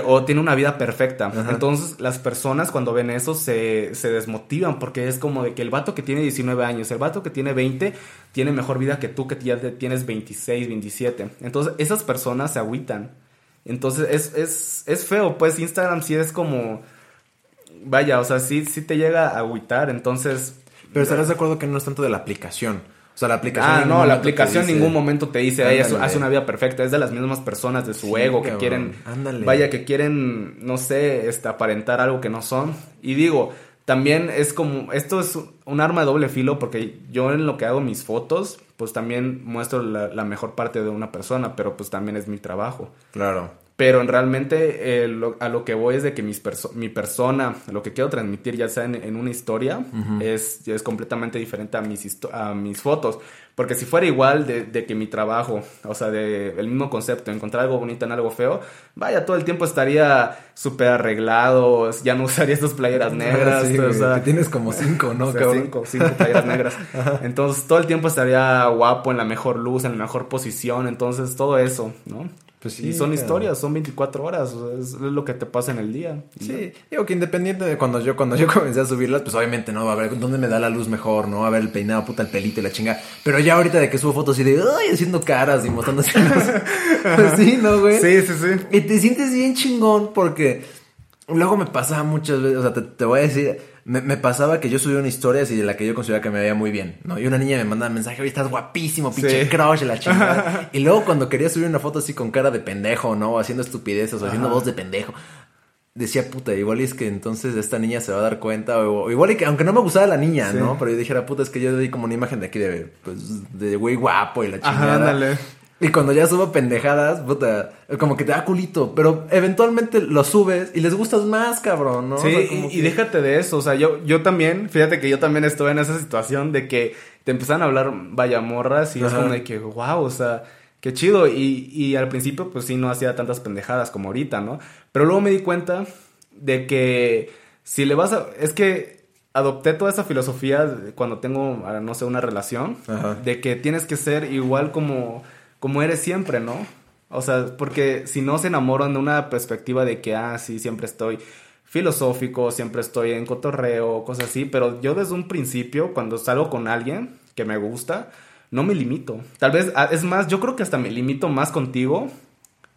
o tiene una vida perfecta. Entonces, las personas cuando ven eso se, se desmotivan porque es como de que el vato que tiene 19 años, el vato que tiene 20, tiene mejor vida que tú que ya tienes 26, 27. Entonces, esas personas se agüitan. Entonces, es, es, es feo, pues Instagram sí es como vaya, o sea, sí, sí te llega a agüitar, entonces... Pero estarás de acuerdo que no es tanto de la aplicación. O sea, la aplicación. Ah, no, la aplicación en ningún momento te dice, Ay, hace una vida perfecta. Es de las mismas personas de su ego que quieren. Ándale. Vaya, que quieren, no sé, este, aparentar algo que no son. Y digo, también es como. Esto es un arma de doble filo porque yo en lo que hago mis fotos, pues también muestro la, la mejor parte de una persona, pero pues también es mi trabajo. Claro. Pero realmente eh, a lo que voy es de que mis mi persona, lo que quiero transmitir, ya sea en, una historia, es, es completamente diferente a mis, a mis fotos. Porque si fuera igual de, que mi trabajo, o sea, de el mismo concepto, encontrar algo bonito en algo feo, vaya, todo el tiempo estaría súper arreglado, ya no usaría estas playeras negras. o sea, tienes como cinco, ¿no? cinco, cinco playeras negras. Entonces todo el tiempo estaría guapo, en la mejor luz, en la mejor posición, entonces todo eso, ¿no? Pues sí, y son historias, son 24 horas, es, lo que te pasa en el día. Sí, digo que independiente de cuando yo cuando yo comencé a subirlas, pues obviamente no, a ver dónde me da la luz mejor, ¿no? A ver el peinado, puta, el pelito y la chinga. Pero ya ahorita de que subo fotos y de, ay, haciendo caras y mostrando así. pues sí, ¿no, güey? Sí, sí, sí. Y te sientes bien chingón porque luego me pasaba muchas veces, o sea, te voy a decir me, pasaba que yo subía una historia así de la que yo consideraba que me veía muy bien, ¿no? Y una niña me mandaba un mensaje, oye, estás guapísimo, pinche crush, la chingada. y luego cuando quería subir una foto así con cara de pendejo, ¿no? haciendo estupideces o haciendo voz de pendejo. Decía, puta, igual es que entonces esta niña se va a dar cuenta, o, igual y que, aunque no me gustaba la niña, ¿no? Pero yo dijera, puta, es que yo doy como una imagen de aquí de, pues, de güey guapo y la chingada. Y cuando ya subo pendejadas, puta, como que te da culito. Pero eventualmente lo subes y les gustas más, cabrón, ¿no? Sí, y, déjate de eso. O sea, yo, yo también, fíjate que yo también estuve en esa situación de que te empiezan a hablar vaya morras y es como de que, wow, o sea, qué chido. Y, y al principio, pues sí, no hacía tantas pendejadas como ahorita, ¿no? Pero luego me di cuenta de que si le vas a. Es que adopté toda esa filosofía cuando tengo, no sé, una relación, de que tienes que ser igual como como eres siempre, ¿no? O sea, porque si no se enamoran de una perspectiva de que, ah, sí, siempre estoy filosófico, siempre estoy en cotorreo, cosas así, pero yo desde un principio, cuando salgo con alguien que me gusta, no me limito. Tal vez, ah, es más, yo creo que hasta me limito más contigo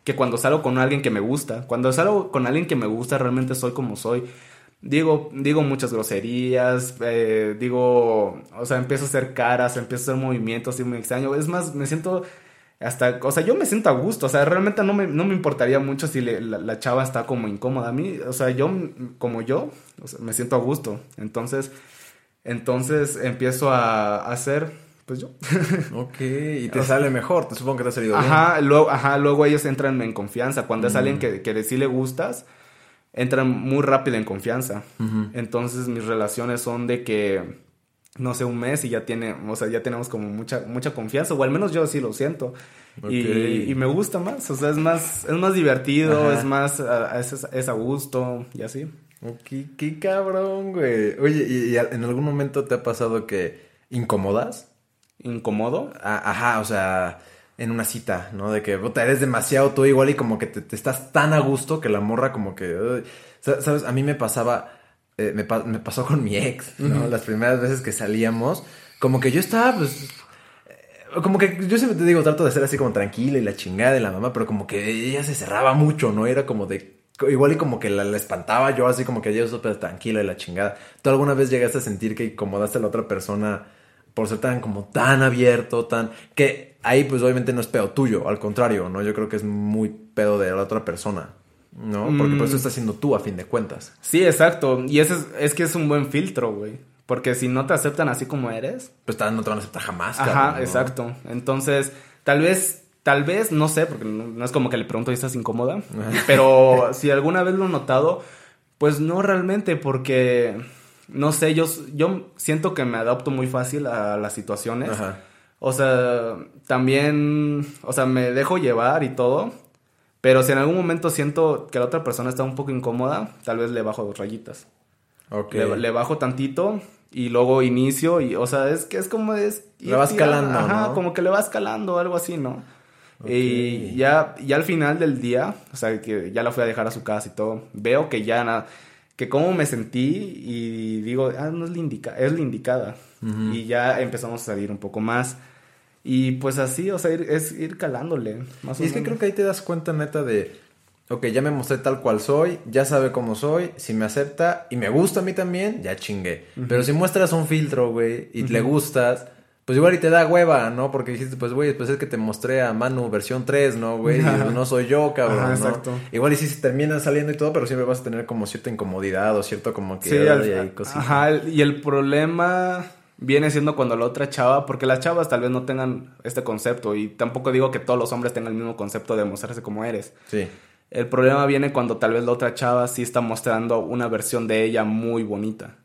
que cuando salgo con alguien que me gusta. Cuando salgo con alguien que me gusta, realmente soy como soy. Digo, digo muchas groserías, eh, digo, o sea, empiezo a hacer caras, empiezo a hacer movimientos así muy extraños. Es más, me siento hasta, o sea, yo me siento a gusto, o sea, realmente no me, no me importaría mucho si la, chava está como incómoda a mí, o sea, yo, como yo, me siento a gusto, entonces, entonces empiezo a, hacer, pues yo. ok, y te sale mejor, te supongo que te ha salido ajá, bien. Luego, ajá, luego ellos entran en confianza, cuando es alguien mm. que, que sí le gustas, entran muy rápido en confianza, entonces mis relaciones son de que no sé, un mes y ya tiene, o sea, ya tenemos como mucha, mucha confianza, o al menos yo sí lo siento. Y, me gusta más, o sea, es más, es más divertido, es más, es, a gusto y así. Ok, qué cabrón, güey. Oye, ¿y, en algún momento te ha pasado que incomodas? ¿Incomodo? ajá, o sea, en una cita, ¿no? De que, puta, eres demasiado tú igual y como que te, estás tan a gusto que la morra como que... ¿Sabes? A mí me pasaba eh, me, pasó con mi ex, ¿no? Las primeras veces que salíamos, como que yo estaba, pues, eh, como que yo siempre te digo, trato de ser así como tranquila y la chingada de la mamá, pero como que ella se cerraba mucho, ¿no? Era como de, igual y como que la, espantaba yo, así como que yo súper tranquila y la chingada. ¿Tú alguna vez llegaste a sentir que incomodaste a la otra persona por ser tan como tan abierto, tan... que ahí pues obviamente no es pedo tuyo, al contrario, ¿no? Yo creo que es muy pedo de la otra persona. ¿No? Porque por eso mm. estás siendo tú a fin de cuentas. Sí, exacto. Y ese es, es que es un buen filtro, güey. Porque si no te aceptan así como eres. Pues no te van a aceptar jamás, Ajá, exacto. Entonces, tal vez, tal vez, no sé, porque no, es como que le pregunto y estás incómoda. pero si alguna vez lo he notado, pues no realmente, porque. No sé, yo, yo siento que me adapto muy fácil a las situaciones. Ajá. O sea, también, o sea, me dejo llevar y todo. Pero si en algún momento siento que la otra persona está un poco incómoda, tal vez le bajo dos rayitas. Ok. Le, bajo tantito y luego inicio y, o sea, es que es como es... Le va escalando, Ajá, como que le va escalando, algo así, ¿no? Y ya, ya al final del día, o sea, que ya la fui a dejar a su casa y todo, veo que ya nada, que cómo me sentí y digo, ah, no es la, indica es la indicada. Y ya empezamos a salir un poco más. Y pues así, o sea, es ir calándole. Más y es que creo que ahí te das cuenta, neta, de, ok, ya me mostré tal cual soy, ya sabe cómo soy, si me acepta y me gusta a mí también, ya chingué. Pero si muestras un filtro, güey, y le gustas, pues igual y te da hueva, ¿no? Porque dijiste, pues, güey, pues es que te mostré a Manu versión 3, ¿no, güey? no soy yo, cabrón, Ajá, exacto. Igual y si se termina saliendo y todo, pero siempre vas a tener como cierta incomodidad o cierto como que... Sí, hay Ajá, y el problema viene siendo cuando la otra chava, porque las chavas tal vez no tengan este concepto y tampoco digo que todos los hombres tengan el mismo concepto de mostrarse como eres. Sí. El problema viene cuando tal vez la otra chava sí está mostrando una versión de ella muy bonita.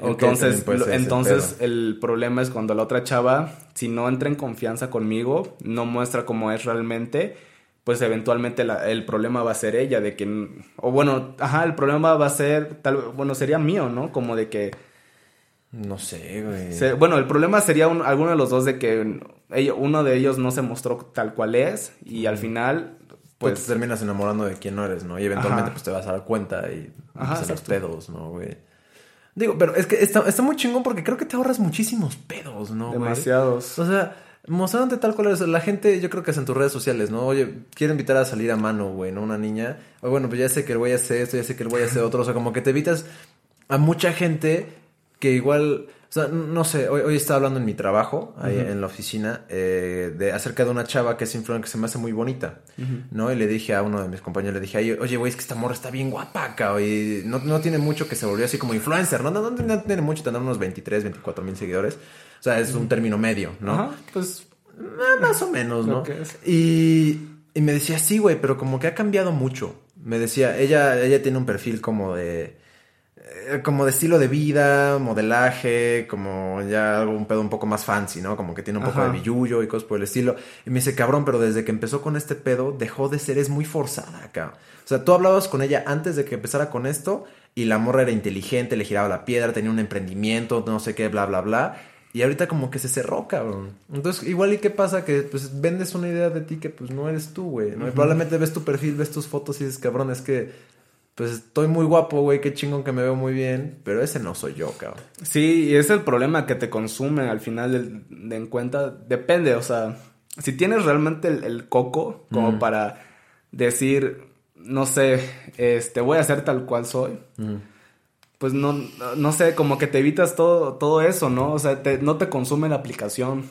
entonces, entonces el problema es cuando la otra chava, si no entra en confianza conmigo, no muestra cómo es realmente, pues eventualmente el problema va a ser ella, de que, o bueno, ajá, el problema va a ser, tal, bueno, sería mío, ¿no? Como de que no sé, güey. bueno, el problema sería alguno de los dos de que uno de ellos no se mostró tal cual es y al final, Pues pues... te terminas enamorando de quién no eres, ¿no? Y eventualmente Ajá. pues te vas a dar cuenta y empiezan los pedos, ¿no, güey? Digo, pero es que está, está muy chingón porque creo que te ahorras muchísimos pedos, ¿no, güey? demasiados. O sea, mostrándote tal cual eres. La gente, yo creo que es en tus redes sociales, ¿no? Oye, quiero invitar a salir a mano, güey, ¿no? Una niña. O bueno, pues ya sé que el güey hace esto, ya sé que el güey hace otro. O sea, como que te evitas a mucha gente que igual. O sea, no sé, hoy, hoy estaba hablando en mi trabajo, ahí en la oficina, eh, de acerca de una chava que es influencer que se me hace muy bonita, ¿no? Y le dije a uno de mis compañeros, le dije, "Ay, oye, güey, es que esta morra está bien guapa, cabrón, y no, no tiene mucho que se volvió así como influencer, ¿no? No, no, no tiene mucho, tendrá unos 23, 24 mil seguidores. O sea, es un término medio, ¿no? Ajá, pues Ah, más o menos, ¿no? Y, y me decía, sí, güey, pero como que ha cambiado mucho. Me decía, ella, ella tiene un perfil como de. Eh, Como de estilo de vida, modelaje, como ya algo un pedo un poco más fancy, ¿no? Como que tiene un poco Ajá. de billullo y cosas por el estilo. Y me dice, cabrón, pero desde que empezó con este pedo, dejó de ser, es muy forzada acá. O sea, tú hablabas con ella antes de que empezara con esto, y la morra era inteligente, le giraba la piedra, tenía un emprendimiento, no sé qué, bla, bla, bla. Y ahorita como que se cerró, cabrón. Entonces, igual y qué pasa que pues vendes una idea de ti que pues no eres tú, güey. ¿no? Probablemente ves tu perfil, ves tus fotos y dices, cabrón, es que pues estoy muy guapo, güey, qué chingón que me veo muy bien, pero ese no soy yo, cabrón. Sí, y es el problema que te consume al final del- de, en cuenta. Depende, o sea, si tienes realmente el, el coco como para decir, no sé, este, voy a ser tal cual soy, pues no, no sé, como que te evitas todo, todo eso, ¿no? O sea, te- no te consume la aplicación,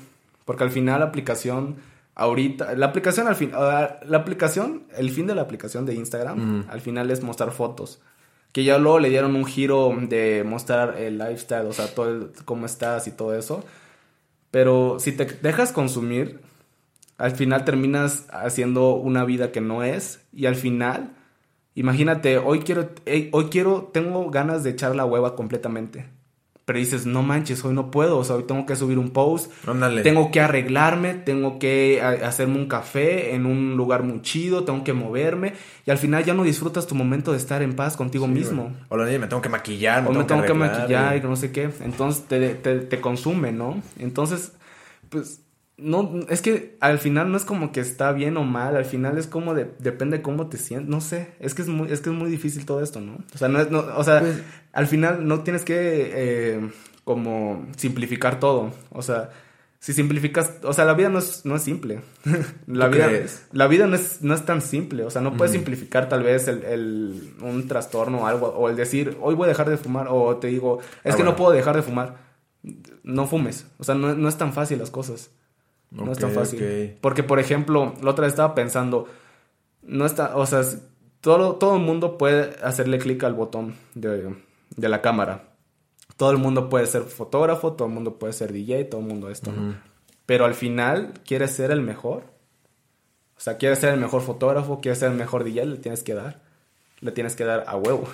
porque al final la aplicación, ahorita, la aplicación al fin, la aplicación, el fin de la aplicación de Instagram, al final es mostrar fotos. Que ya luego le dieron un giro de mostrar el lifestyle, o sea, todo el- cómo estás y todo eso. Pero si te dejas consumir, al final terminas haciendo una vida que no es. Y al final, imagínate, hoy quiero, hoy quiero, tengo ganas de echar la hueva completamente. Pero dices, no manches, hoy no puedo, o sea, hoy tengo que subir un post, tengo que arreglarme, tengo que hacerme un café en un lugar muy chido, tengo que moverme. Y al final ya no disfrutas tu momento de estar en paz contigo mismo. O niña, me tengo que maquillar, me O me tengo que arreglar, maquillar y güey. no sé qué. Entonces te, te, te consume, ¿no? Entonces, pues, no, es que al final no es como que está bien o mal, al final es como de, depende cómo te sientes, no sé, es que es muy, es que es muy difícil todo esto, ¿no? O sea, no es, no, o sea, Pues- al final no tienes que eh, como simplificar todo, o sea, si simplificas, o sea, la vida no es, no es simple. la ¿Tú vida, crees? la vida no es, no es tan simple, o sea, no puedes simplificar tal vez el, el- un trastorno o algo, o el decir, hoy voy a dejar de fumar, o te digo, es Ah, que bueno. no puedo dejar de fumar. No fumes, o sea, no, no es tan fácil las cosas. No es tan fácil. Porque, por ejemplo, la otra vez estaba pensando, no está, o sea, todo, todo el mundo puede hacerle clic al botón de, de la cámara. Todo el mundo puede ser fotógrafo, todo el mundo puede ser DJ, todo el mundo esto, ¿no? Pero al final, ¿quieres ser el mejor? O sea, ¿quieres ser el mejor fotógrafo? ¿Quieres ser el mejor DJ? Le tienes que dar. Le tienes que dar a huevo.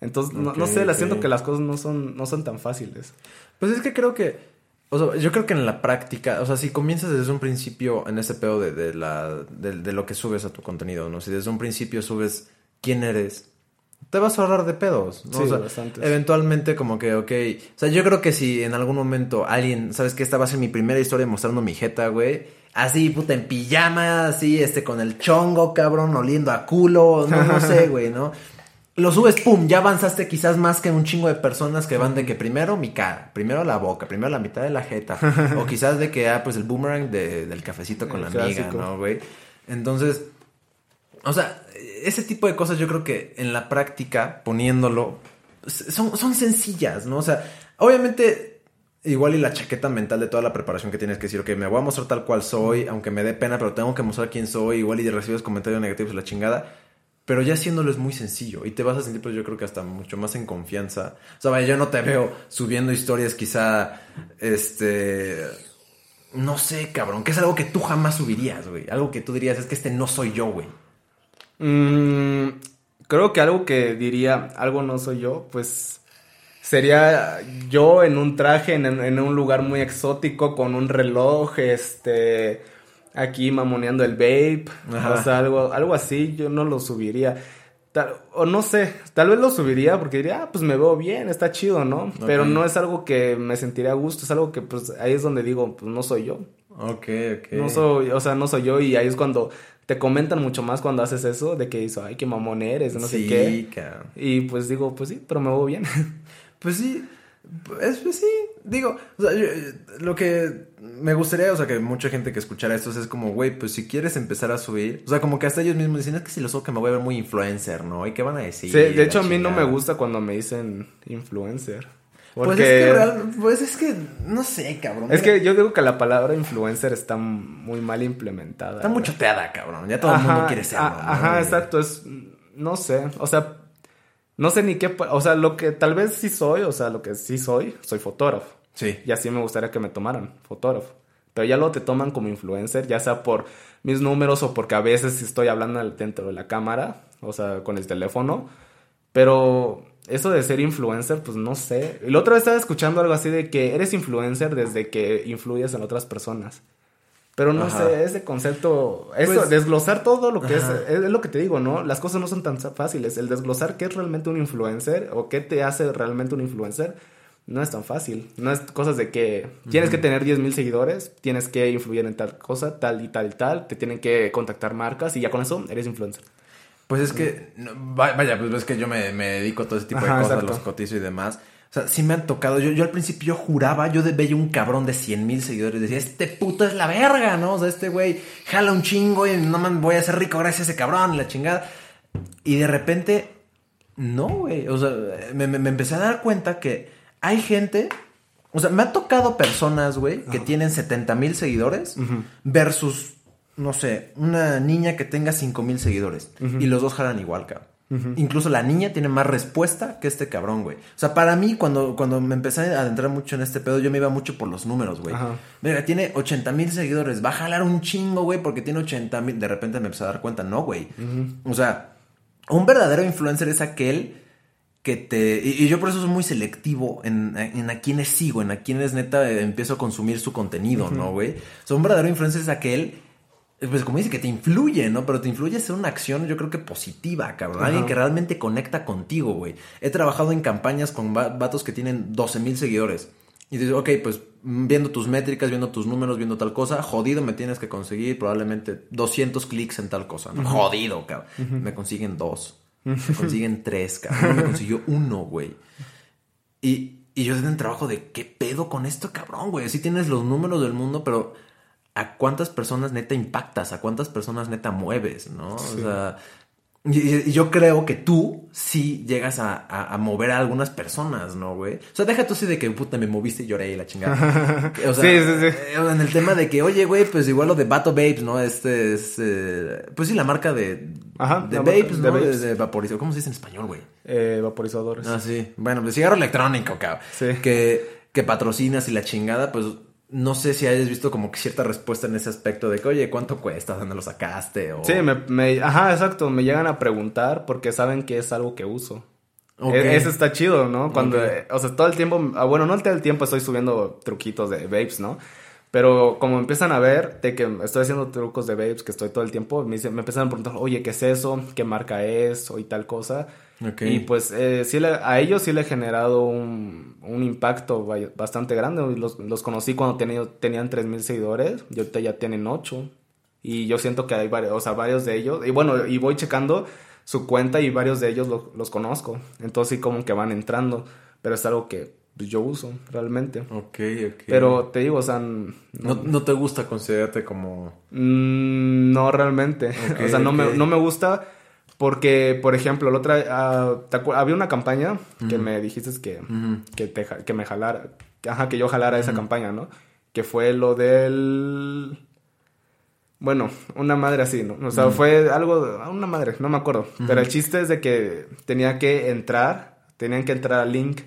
Entonces, no, no sé, la siento que las cosas no son, no son tan fáciles. Pues es que creo que. O sea, yo creo que en la práctica, o sea, si comienzas desde un principio en ese pedo de, de la, de, de lo que subes a tu contenido, ¿no? Si desde un principio subes quién eres, te vas a ahorrar de pedos, ¿no? Sí, o sea, bastantes. eventualmente como que, ok. O sea, yo creo que si en algún momento alguien, ¿sabes qué? Esta va a ser mi primera historia mostrando mi jeta, güey. Así, puta, en pijama, así, este, con el chongo, cabrón, oliendo a culo, no, no sé, güey, ¿no? Lo subes, pum, ya avanzaste quizás más que un chingo de personas que van de que primero mi cara, primero la boca, primero la mitad de la jeta. o quizás de que, ah, pues el boomerang de- del cafecito con El la amiga. ¿no, güey? Entonces, o sea, ese tipo de cosas yo creo que en la práctica, poniéndolo, son, son sencillas, ¿no? O sea, obviamente, igual y la chaqueta mental de toda la preparación que tienes que decir, ok, me voy a mostrar tal cual soy, aunque me dé pena, pero tengo que mostrar quién soy, igual y recibes comentarios negativos y la chingada. Pero ya haciéndolo es muy sencillo y te vas a sentir, pues yo creo que hasta mucho más en confianza. O sea, yo no te veo subiendo historias quizá, este... No sé, cabrón, que es algo que tú jamás subirías, güey. Algo que tú dirías, es que este no soy yo, güey. Mm, creo que algo que diría, algo no soy yo, pues sería yo en un traje, en, en un lugar muy exótico, con un reloj, este, aquí mamoneando el vape, Ajá. o sea, algo, algo así, yo no lo subiría. Tal- o no sé, tal vez lo subiría porque diría, ah, pues me veo bien, está chido, ¿no? Pero Ok. no es algo que me sentiría a gusto, es algo que pues ahí es donde digo, pues no soy yo. Ok, ok. No soy, o sea, no soy yo y ahí es cuando te comentan mucho más cuando haces eso, de que dices, ay, qué mamón eres, no sé qué. Sí. Y pues digo, pues sí, pero me voy bien. Pues sí, es, pues sí, digo, o sea, yo- lo que me gustaría, o sea, que mucha gente que escuchara esto es como, güey, pues si quieres empezar a subir, o sea, como que hasta ellos mismos dicen, es que si lo subo que me voy a ver muy influencer, ¿no? ¿Y qué van a decir? Sí, de hecho a mí no me gusta cuando me dicen influencer. Porque Pues es que, real- pues es que, no sé, cabrón. es Mira, que yo digo que la palabra influencer está muy mal implementada. Está muy choteada, cabrón, ya todo el mundo quiere ¿no? Ajá, exacto, es no sé, o sea, no sé ni qué, o sea, lo que tal vez sí soy, o sea, lo que sí soy, soy fotógrafo. Sí. Y así me gustaría que me tomaran, fotógrafo. Pero ya lo te toman como influencer, ya sea por mis números o porque a veces estoy hablando dentro de la cámara, o sea, con el teléfono. Pero eso de ser influencer, pues no sé. Y la otra vez estaba escuchando algo así de que eres influencer desde que influyes en otras personas. Pero no Ajá. sé, ese concepto, eso, Pues- desglosar todo lo que es, es, es lo que te digo, ¿no? Las cosas no son tan fáciles. El desglosar qué es realmente un influencer o qué te hace realmente un influencer no es tan fácil. No es cosas de que tienes que tener 10 mil seguidores, tienes que influir en tal cosa, tal y tal y tal, te tienen que contactar marcas y ya con eso eres influencer. Pues es que, no, va- vaya, pues es que yo me, me dedico a todo ese tipo Ajá, de cosas, exacto. los cotizo y demás. O sea, sí me han tocado. Yo, yo al principio juraba, yo de- veía un cabrón de 100 mil seguidores. Decía, este puto es la verga, ¿no? O sea, este güey jala un chingo y no man, voy a ser rico gracias a ese cabrón y la chingada. Y de repente, no, güey. O sea, me, me- me empecé a dar cuenta que hay gente. O sea, me ha tocado personas, güey, que tienen 70 mil seguidores versus, no sé, una niña que tenga 5 mil seguidores. Y los dos jalan igual, cabrón. Incluso la niña tiene más respuesta que este cabrón, güey. O sea, para mí, cuando, cuando me empecé a adentrar mucho en este pedo, yo me iba mucho por los números, güey. Ajá. Mira, tiene 80 mil seguidores. Va a jalar un chingo, güey, porque tiene 80 mil. De repente me empecé a dar cuenta, no, güey. O sea, un verdadero influencer es aquel que te... Y, y yo por eso soy muy selectivo en, en a quienes sigo, en a quienes neta eh, empiezo a consumir su contenido, ¿no, güey? O sea, un verdadero influencer es aquel... Pues como dice, que te influye, ¿no? Pero te influye a hacer una acción, yo creo que positiva, cabrón. Alguien que realmente conecta contigo, güey. He trabajado en campañas con va- vatos que tienen 12 mil seguidores. Y dices, ok, pues mm, viendo tus métricas, viendo tus números, viendo tal cosa, jodido me tienes que conseguir probablemente 200 clics en tal cosa, ¿no? Jodido, cabrón. Me consiguen dos. Me consiguen tres, cabrón. Me consiguió uno, güey. Y, y yo en el trabajo de qué pedo con esto, cabrón, güey. Sí tienes los números del mundo, pero ¿a cuántas personas neta impactas? ¿A cuántas personas neta mueves? ¿No? Sí. O sea. Y, yo creo que tú sí llegas a, a- a mover a algunas personas, ¿no, güey? O sea, deja tú así de que puta me moviste y lloré y la chingada. O sea, Sí, sí, sí. eh, En el tema de que, oye, güey, pues igual lo de Bato Babes, ¿no? Este es. eh, pues sí, la marca de. Ajá, de Babes, de ¿no? Babes. De, de vaporizador. ¿Cómo se dice en español, güey? Eh, vaporizadores. Ah, sí. Bueno, pues cigarro electrónico, cabrón. Sí. Que, que patrocinas y la chingada, pues no sé si hayas visto como que cierta respuesta en ese aspecto de que, oye, ¿cuánto cuesta? ¿Dónde lo sacaste? O... Sí, me, me- ajá, exacto, me llegan a preguntar porque saben que es algo que uso. Ok. E- Eso está chido, ¿no? Cuando, eh, o sea, todo el tiempo, ah, bueno, no todo el tiempo estoy subiendo truquitos de vapes, ¿no? Pero como empiezan a ver de que estoy haciendo trucos de vapes, que estoy todo el tiempo, me, dicen- me empiezan a preguntar, oye, ¿qué es eso? ¿Qué marca es? O y tal cosa. Y pues eh, sí le- a ellos sí le he generado un, un impacto bastante grande. Los, los conocí cuando tenía- tenían 3.000 seguidores y ahorita ya tienen 8. Y yo siento que hay varios, o sea, varios de ellos. Y bueno, y voy checando su cuenta y varios de ellos lo- los conozco. Entonces sí como que van entrando. Pero es algo que yo uso realmente. Ok, ok. Pero te digo, o sea, No, no te gusta considerarte como... Mm, no realmente. O sea, no, me, no me gusta porque, por ejemplo, la otra, ah, ¿te acuer- había una campaña que me dijiste que, que, te que me jalara, ajá, que yo jalara esa campaña, ¿no? Que fue lo del... Bueno, una madre así, ¿no? O sea, fue algo, una madre, no me acuerdo. Pero el chiste es de que tenía que entrar, tenían que entrar al link.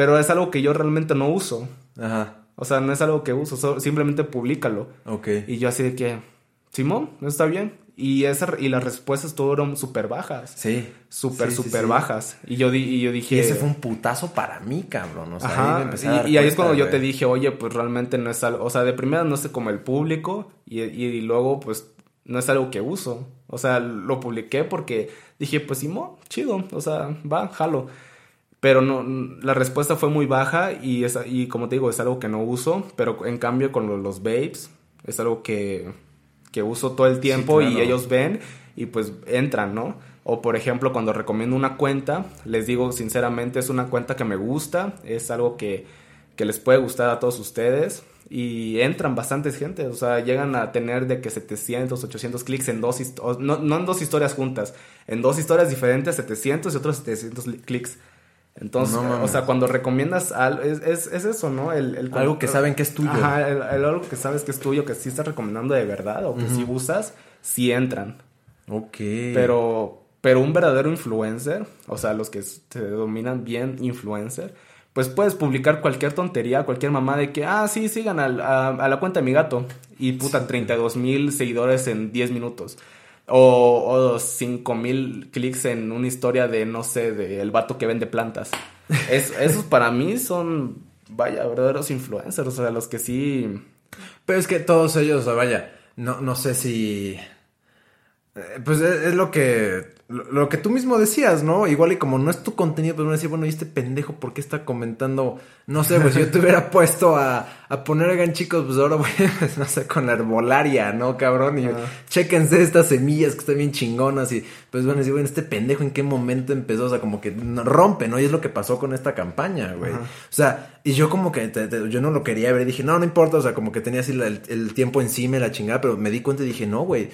Pero es algo que yo realmente no uso. Ajá. O sea, no es algo que uso, so- simplemente públicalo. Ok. Y yo así de que, Simón, está bien. Y, esa, y las respuestas fueron súper bajas. Sí. Súper, Sí, sí, súper sí. bajas. Y yo, di- y yo dije... Y ese fue un putazo para mí, cabrón. O sea, ahí me Ajá, a y, ahí es cuando yo te dije, oye, pues realmente no es algo, o sea, de primera no sé como el público y, y luego pues no es algo que uso. O sea, lo publiqué porque dije, pues Simón, chido, o sea, va, jalo. Pero no, la respuesta fue muy baja y, es, y como te digo, es algo que no uso, pero en cambio con lo- los babes, Es algo que, que uso todo el tiempo y ellos ven y pues entran, ¿no? O por ejemplo, cuando recomiendo una cuenta, les digo sinceramente, es una cuenta que me gusta, es algo que, que les puede gustar a todos ustedes y entran bastantes gente, o sea, llegan a tener de que 700, 800 clics en dos, no, no en dos historias juntas, en dos historias diferentes, 700 y otros 700 clics. Entonces, o sea, cuando recomiendas algo, es, es, eso, ¿no? El, algo que saben que es tuyo. Ajá, el, algo que sabes que es tuyo, que sí estás recomendando de verdad o que sí usas, sí entran. Ok. Pero, pero un verdadero influencer, o sea, los que se dominan bien influencer, pues puedes publicar cualquier tontería, cualquier mamá de que, ah, sí, sigan a, la cuenta de mi gato. Y puta, 32 mil seguidores en 10 minutos. O, o 5 mil clics en una historia de, no sé, de el vato que vende plantas. Es, esos para mí son, vaya, verdaderos influencers, o sea, los que sí... Pero es que todos ellos, vaya, no, no sé si... Eh, pues es, lo que lo, que tú mismo decías, ¿no? Igual y como no es tu contenido, pues uno decía, bueno, ¿y este pendejo por qué está comentando? No sé, pues si yo te hubiera puesto a, a poner, hagan chicos, pues ahora voy, pues, no sé, con la herbolaria, ¿no, cabrón? Y chéquense estas semillas que están bien chingonas y pues bueno, decir, bueno, este pendejo en qué momento empezó, o sea, como que rompe, ¿no? Y es lo que pasó con esta campaña, güey. O sea, y yo como que yo no lo quería ver, dije, no, no importa, o sea, como que tenía así el, el tiempo encima y la chingada, pero me di cuenta y dije, no, güey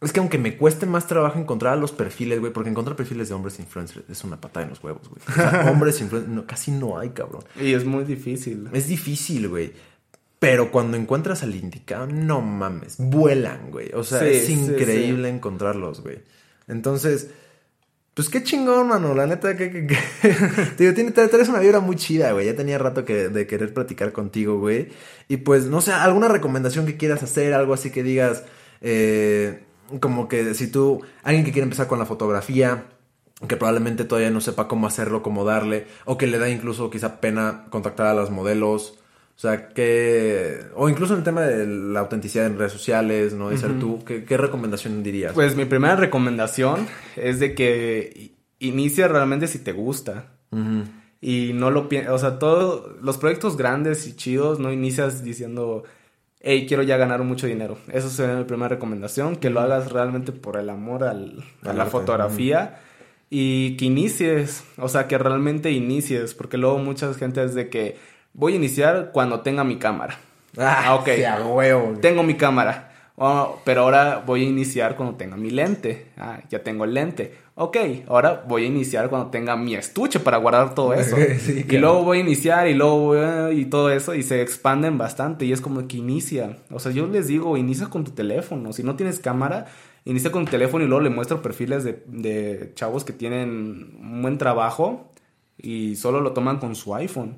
es que aunque me cueste más trabajo encontrar los perfiles, güey, porque encontrar perfiles de hombres influencers es una patada en los huevos, güey. O sea, hombres influencers casi no hay, cabrón. Y es muy difícil. Es difícil, güey. Pero cuando encuentras al indicado, no mames, vuelan, güey. O sea, es increíble encontrarlos, güey. Entonces, pues qué chingón, mano. La neta, que, que, Digo, tiene, traes una vibra muy chida, güey. Ya tenía rato que, de querer platicar contigo, güey. Y pues, no sé, alguna recomendación que quieras hacer, algo así que digas. Eh, como que si tú, alguien que quiere empezar con la fotografía, que probablemente todavía no sepa cómo hacerlo, cómo darle, o que le da incluso quizá pena contactar a las modelos, o sea, que, o incluso en el tema de la autenticidad en redes sociales, ¿no? Dice tú, ¿qué, recomendación dirías? Pues mi primera recomendación es de que inicie realmente si te gusta. Y no lo pienses, o sea, todos los proyectos grandes y chidos no inicias diciendo, hey, quiero ya ganar mucho dinero. Eso sería mi primera recomendación, que lo hagas realmente por el amor al, a la fotografía y que inicies, o sea, que realmente inicies, porque luego mucha gente es de que voy a iniciar cuando tenga mi cámara. Ah, ah ok. huevo. Tengo mi cámara. Oh, pero ahora voy a iniciar cuando tenga mi lente. Ah, ya tengo el lente. Ok, ahora voy a iniciar cuando tenga mi estuche para guardar todo eso. y luego voy a iniciar y luego voy a, y todo eso y se expanden bastante y es como que inicia. O sea, yo les digo, inicia con tu teléfono. Si no tienes cámara, inicia con tu teléfono y luego le muestro perfiles de, de chavos que tienen un buen trabajo y solo lo toman con su iPhone.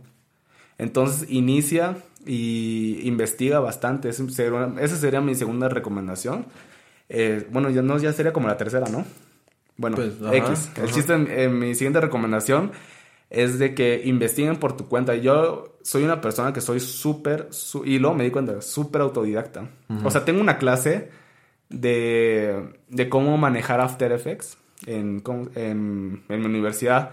Entonces inicia y investiga bastante. Esa sería, mi segunda recomendación. Eh, bueno, ya, no, ya sería como la tercera, ¿no? Bueno, pues, X. El chiste, en, mi siguiente recomendación es de que investiguen por tu cuenta. Yo soy una persona que soy súper, y luego me di cuenta, súper autodidacta. O sea, tengo una clase de, de cómo manejar After Effects en, en, en mi universidad.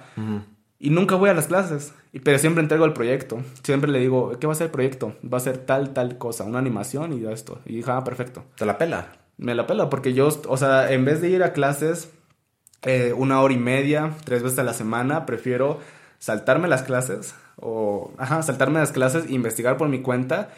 Y nunca voy a las clases. Pero siempre entrego el proyecto. Siempre le digo, ¿qué va a ser el proyecto? Va a ser tal, tal cosa, una animación y esto. Y dije, ah, perfecto. ¿Te la pela? Me la pela porque yo, o sea, en vez de ir a clases eh, una hora y media, tres veces a la semana, prefiero saltarme las clases o, ajá, saltarme las clases investigar por mi cuenta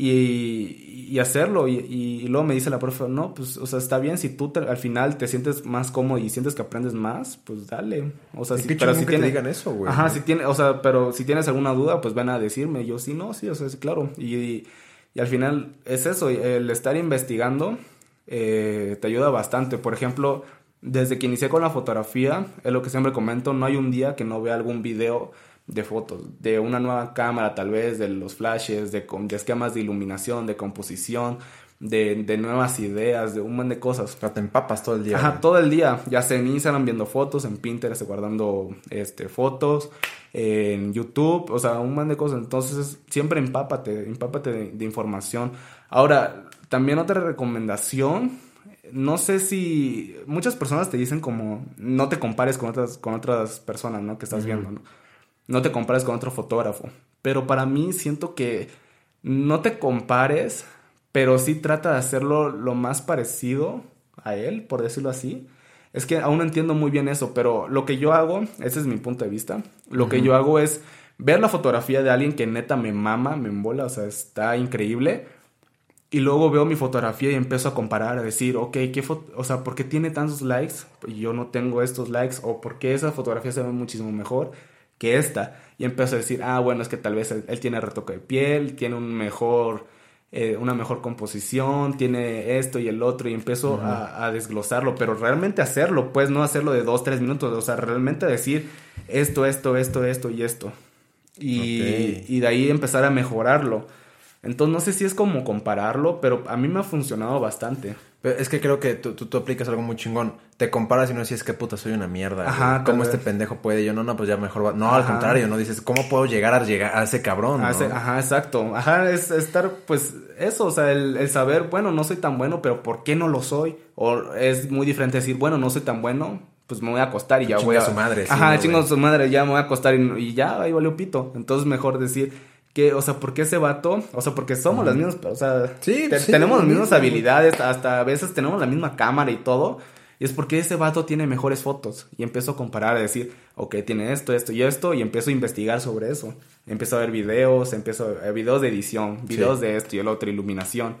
y, hacerlo. Y, luego me dice la profe, no, pues, o sea, está bien, si tú al final te sientes más cómodo y sientes que aprendes más, pues dale. O sea, si, pero si digan eso, güey. Ajá, si tiene, o sea, pero si tienes alguna duda, pues van a decirme. Yo sí, no, sí, o sea, sí, claro. Y, al final es eso, el estar investigando eh, te ayuda bastante. Por ejemplo, desde que inicié con la fotografía, es lo que siempre comento, no hay un día que no vea algún video de fotos, de una nueva cámara tal vez, de los flashes, de, de esquemas de iluminación, de composición, de, de, nuevas ideas, de un montón de cosas. Pero te empapas todo el día. Ajá, todo el día. Ya sea en Instagram viendo fotos, en Pinterest guardando este, fotos, en YouTube, o sea, un montón de cosas. Entonces, siempre empápate, empápate de, de información. Ahora, también otra recomendación no sé si muchas personas te dicen como no te compares con otras con otras personas, ¿no? Que estás viendo, ¿no? no te compares con otro fotógrafo. Pero para mí siento que no te compares, pero sí trata de hacerlo lo más parecido a él, por decirlo así. Es que aún no entiendo muy bien eso, pero lo que yo hago, ese es mi punto de vista, lo que yo hago es ver la fotografía de alguien que neta me mama, me embola, o sea, está increíble. Y luego veo mi fotografía y empiezo a comparar, a decir, ok, ¿qué foto o sea, ¿por qué tiene tantos likes y yo no tengo estos likes? ¿O por qué esa fotografía se ve muchísimo mejor que esta? Y empiezo a decir, ah, bueno, es que tal vez él, él tiene retoque de piel, tiene un mejor eh, una mejor composición, tiene esto y el otro, y empiezo a, desglosarlo, pero realmente hacerlo, pues no hacerlo de dos, tres minutos, o sea, realmente decir esto, esto, esto, esto y esto. Y, y de ahí empezar a mejorarlo. Entonces no sé si es como compararlo, pero a mí me ha funcionado bastante. Pero es que creo que tú, tú, aplicas algo muy chingón. Te comparas y no dices, que puta, soy una mierda. Ajá. ¿Cómo este pendejo puede? Yo no, no, pues ya mejor va. No, al contrario, no dices, ¿cómo puedo llegar a, llegar a ese cabrón? ajá, exacto. Ajá, es estar, pues, eso, o sea, el, saber, bueno, no soy tan bueno, pero ¿por qué no lo soy? O es muy diferente decir, bueno, no soy tan bueno, pues me voy a acostar y ya voy a. su madre. Ajá, chingo su madre, ya me voy a acostar y, y ya, ahí valió pito. Entonces mejor decir que, o sea, porque ese vato, o sea, porque somos las mismas, o sea, sí, tenemos las mismas habilidades, hasta a veces tenemos la misma cámara y todo, y es porque ese vato tiene mejores fotos. Y empiezo a comparar, a decir, ok, tiene esto, esto y esto, y empiezo a investigar sobre eso. Empiezo a ver videos, empiezo a ver videos de edición, videos de esto y el otro, iluminación.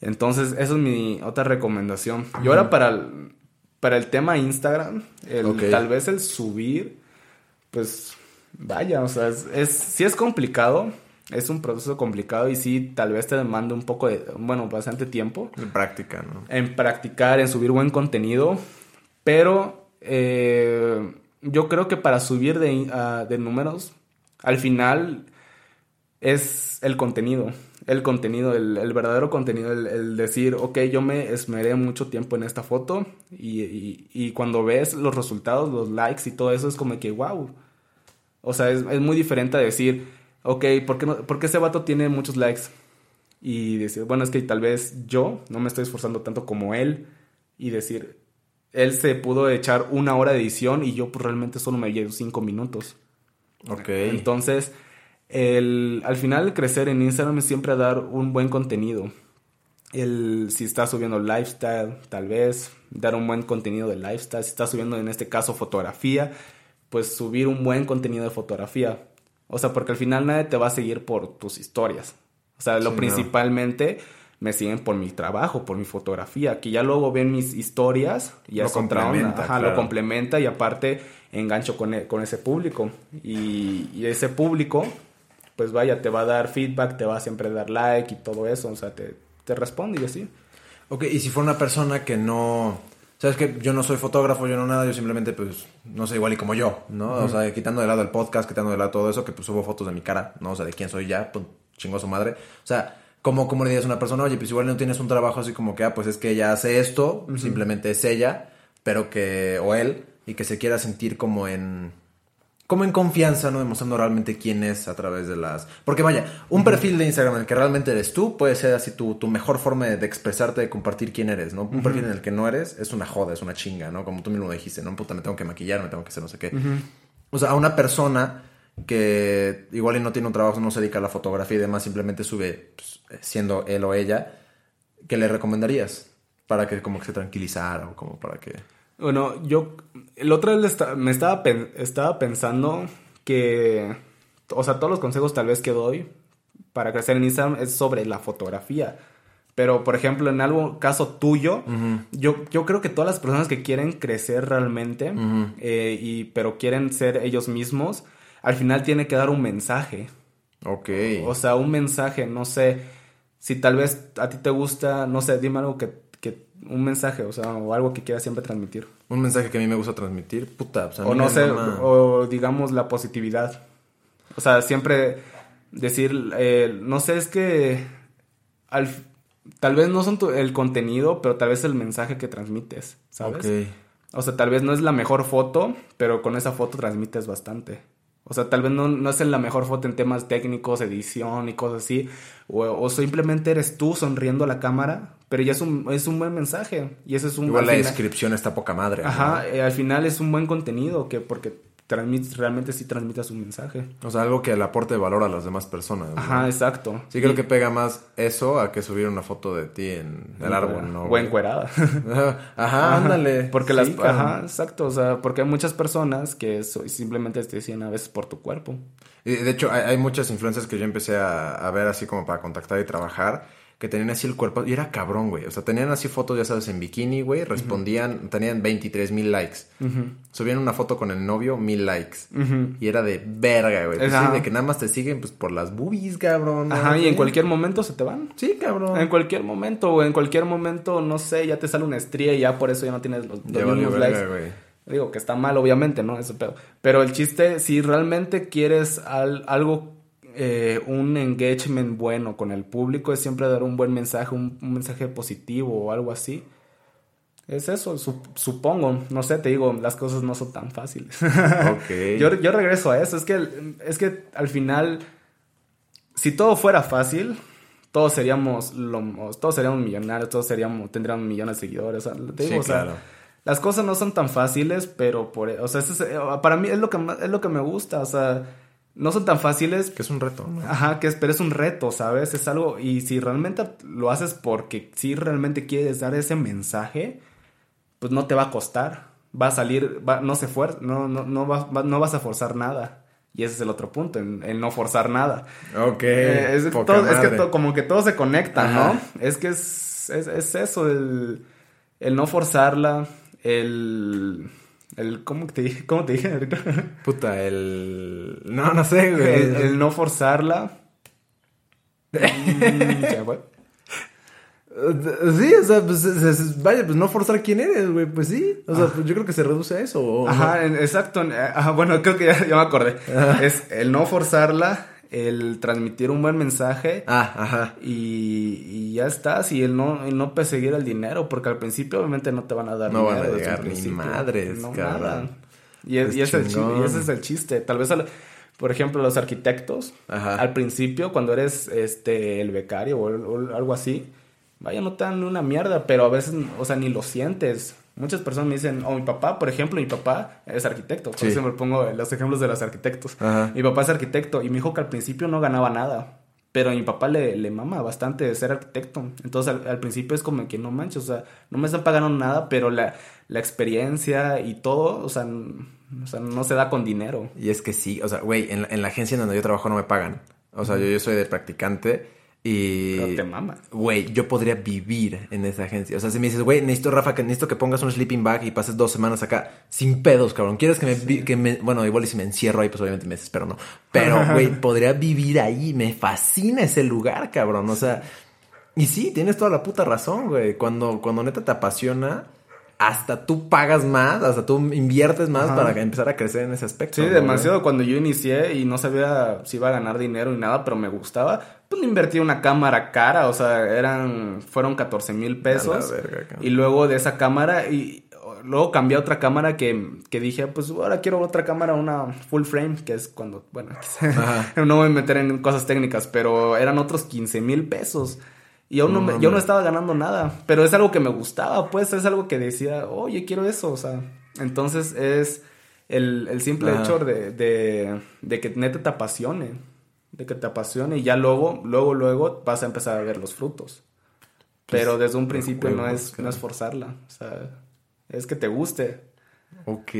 Entonces, eso es mi otra recomendación. Y ahora para el, para el tema Instagram, el, tal vez el subir, pues Vaya, o sea, es, sí es complicado, es un proceso complicado y sí, tal vez te demanda un poco de, bueno, bastante tiempo. En práctica, ¿no? En practicar, en subir buen contenido, pero eh, yo creo que para subir de, de números, al final es el contenido, el contenido, el, verdadero contenido, el, decir, ok, yo me esmeré mucho tiempo en esta foto y, y, cuando ves los resultados, los likes y todo eso, es como que, wow o sea, es, muy diferente a decir, ok, ¿por qué, ¿por qué ese vato tiene muchos likes? Y decir, bueno, es que tal vez yo no me estoy esforzando tanto como él. Y decir, él se pudo echar una hora de edición y yo pues realmente solo me llevo cinco minutos. Ok. Entonces, el, al final crecer en Instagram es siempre dar un buen contenido. El, si estás subiendo lifestyle, tal vez, dar un buen contenido de lifestyle. Si estás subiendo en este caso fotografía, pues subir un buen contenido de fotografía. O sea, porque al final nadie te va a seguir por tus historias. O sea, lo principalmente me siguen por mi trabajo, por mi fotografía, que ya luego ven mis historias y ya lo complementa, ajá, lo complementa y aparte engancho con, e, con ese público. Y, y, ese público, pues vaya, te va a dar feedback, te va a siempre dar like y todo eso, o sea, te, te responde y así. Ok, y si fuera una persona que no Sabes que yo no soy fotógrafo, yo no nada, yo simplemente, pues, no sé, igual y como yo, ¿no? O sea, quitando de lado el podcast, quitando de lado todo eso, que pues subo fotos de mi cara, ¿no? O sea, de quién soy ya, pues, chingo su madre. O sea, ¿cómo, cómo le dices a una persona, oye, pues igual no tienes un trabajo así como que, ah, pues es que ella hace esto, simplemente es ella, pero que, o él, y que se quiera sentir como en como en confianza, ¿no? Demostrando realmente quién es a través de las... Porque vaya, un perfil de Instagram en el que realmente eres tú puede ser así tu, tu mejor forma de, expresarte, de compartir quién eres, ¿no? Un perfil en el que no eres es una joda, es una chinga, ¿no? Como tú mismo dijiste, ¿no? Puta, me tengo que maquillar, me tengo que hacer no sé qué. O sea, a una persona que igual y no tiene un trabajo, no se dedica a la fotografía y demás, simplemente sube pues, siendo él o ella, ¿qué le recomendarías? Para que como que se tranquilizara o como para que... Bueno, yo el otro vez me estaba, estaba pensando que, o sea, todos los consejos tal vez que doy para crecer en Instagram es sobre la fotografía. Pero, por ejemplo, en algo caso tuyo, yo, yo creo que todas las personas que quieren crecer realmente, eh, y, pero quieren ser ellos mismos, al final tiene que dar un mensaje. Ok. O sea, un mensaje, no sé, si tal vez a ti te gusta, no sé, dime algo que un mensaje, o sea, o algo que quieras siempre transmitir. Un mensaje que a mí me gusta transmitir, puta. O, no sé, o digamos la positividad. O sea, siempre decir, eh, no sé, es que al, tal vez no son el contenido, pero tal vez el mensaje que transmites, ¿sabes? O sea, tal vez no es la mejor foto, pero con esa foto transmites bastante. O sea, tal vez no, no es la mejor foto en temas técnicos, edición y cosas así. O, simplemente eres tú sonriendo a la cámara, pero ya es un, es un buen mensaje. Y ese es un Igual la descripción está poca madre. Ajá, eh, al final es un buen contenido que porque transmites, realmente sí transmitas un mensaje. O sea, algo que le aporte valor a las demás personas. ¿no? Ajá, exacto. Sí, creo Y- que pega más eso a que subir una foto de ti en el árbol, ¿no? O encuerada. Ajá, ándale. Porque Sí, las... Ajá, exacto. O sea, porque hay muchas personas que so- simplemente te decían a veces por tu cuerpo. Y de hecho, hay, hay muchas influencias que yo empecé a, a ver así como para contactar y trabajar, que tenían así el cuerpo, y era cabrón, güey. O sea, tenían así fotos, ya sabes, en bikini, güey, respondían, tenían 23 mil likes. Subían una foto con el novio, mil likes. Y era de verga, güey. Pues sí, de que nada más te siguen, pues, por las boobies, cabrón. Ajá, y en cualquier momento se te van. Sí, cabrón. En cualquier momento, o en cualquier momento, no sé, ya te sale una estría y ya por eso ya no tienes los, los mismos verga, likes. güey. Digo que está mal, obviamente, ¿no? Eso pedo. Pero el chiste, si realmente quieres al- algo, eh, un engagement bueno con el público, es siempre dar un buen mensaje, un, un mensaje positivo o algo así. Es eso, su- supongo. No sé, te digo, las cosas no son tan fáciles. Ok. yo, yo regreso a eso. Es que, es que al final, si todo fuera fácil, todos seríamos, lo- todos seríamos millonarios, todos seríamos, tendríamos millones de seguidores. O sea, te digo, Sí, o sea, claro. las cosas no son tan fáciles, pero por, o sea, es- eh, para mí es lo que es lo que me gusta, o sea, no son tan fáciles, Que es un reto, ¿no? ajá, que es, pero es un reto, ¿sabes? Es algo y si realmente lo haces porque si realmente quieres dar ese mensaje, pues no te va a costar, va a salir, va- no se fuer, no no no va- no vas a forzar nada. Y ese es el otro punto, en, en no forzar nada. Ok. Eh, es, poca todo- es que to- como que todo se conecta, Ajá. ¿no? Es que es, es, es eso, el, el no forzarla, el... el ¿cómo, te, dije- ¿Cómo te dije ahorita? Puta, el... No, no sé, güey. el, el no forzarla. Mm. Sí, o sea, pues, es- es- vaya, pues no forzar quién eres, güey, pues sí. O sea, pues yo creo que se reduce a eso. ¿o Ajá, exacto. Ajá, bueno, creo que ya, ya me acordé. Es el no forzarla, el transmitir un buen mensaje. Ah, ajá. Y, y ya estás, y el no, el no perseguir el dinero, porque al principio obviamente no te van a dar No van a dinero desde llegar ni madres, cabrón. Y, es- Es y es el chi- chingón. y ese es el chiste. Tal vez, al- por ejemplo, los arquitectos, Ajá. al principio, cuando eres este el becario o, o algo así, vaya, no te dan una mierda, pero a veces, o sea, ni lo sientes. Muchas personas me dicen, o mi papá, por ejemplo, mi papá es arquitecto. Por Sí. eso me pongo los ejemplos de los arquitectos. Ajá. Mi papá es arquitecto y me dijo que al principio no ganaba nada. Pero a mi papá le, le mama bastante ser arquitecto. Entonces al, al principio es como que no manches, o sea, no me están pagando nada, pero la, la experiencia y todo, o sea, o sea, no se da con dinero. Y es que sí, o sea, güey, en, la- en la agencia en donde yo trabajo no me pagan. O sea, yo, yo soy de practicante y... Pero te mama. Güey, yo podría vivir en esa agencia. O sea, si me dices, güey, necesito, Rafa, que necesito que pongas un sleeping bag y pases dos semanas acá sin pedos, cabrón. ¿Quieres que me, que me... Bueno, igual y si me encierro ahí, pues obviamente me desespero, ¿no? Pero, güey, podría vivir ahí. Me fascina ese lugar, cabrón. O sea... Y sí, tienes toda la puta razón, güey. Cuando, cuando neta te apasiona, hasta tú pagas más, hasta tú inviertes más Ajá. para empezar a crecer en ese aspecto. Sí, ¿no, demasiado. Cuando yo inicié y no sabía si iba a ganar dinero ni nada, pero me gustaba, pues le invertí una cámara cara, o sea, eran, fueron 14 mil pesos. Verga, y luego de esa cámara, y luego cambié a otra cámara que, que dije, pues ahora quiero otra cámara, una full frame, que es cuando, bueno, no voy a meter en cosas técnicas, pero eran otros 15 mil pesos. Y aún no, No me- yo no estaba ganando nada, pero es algo que me gustaba, pues es algo que decía, oye, quiero eso, o sea, entonces es el, el simple Ajá. hecho de, de, de que neta te apasione, de que te apasione y ya luego, luego, luego vas a empezar a ver los frutos. Pero desde un principio no es, no es forzarla, o sea, es que te guste. Ok,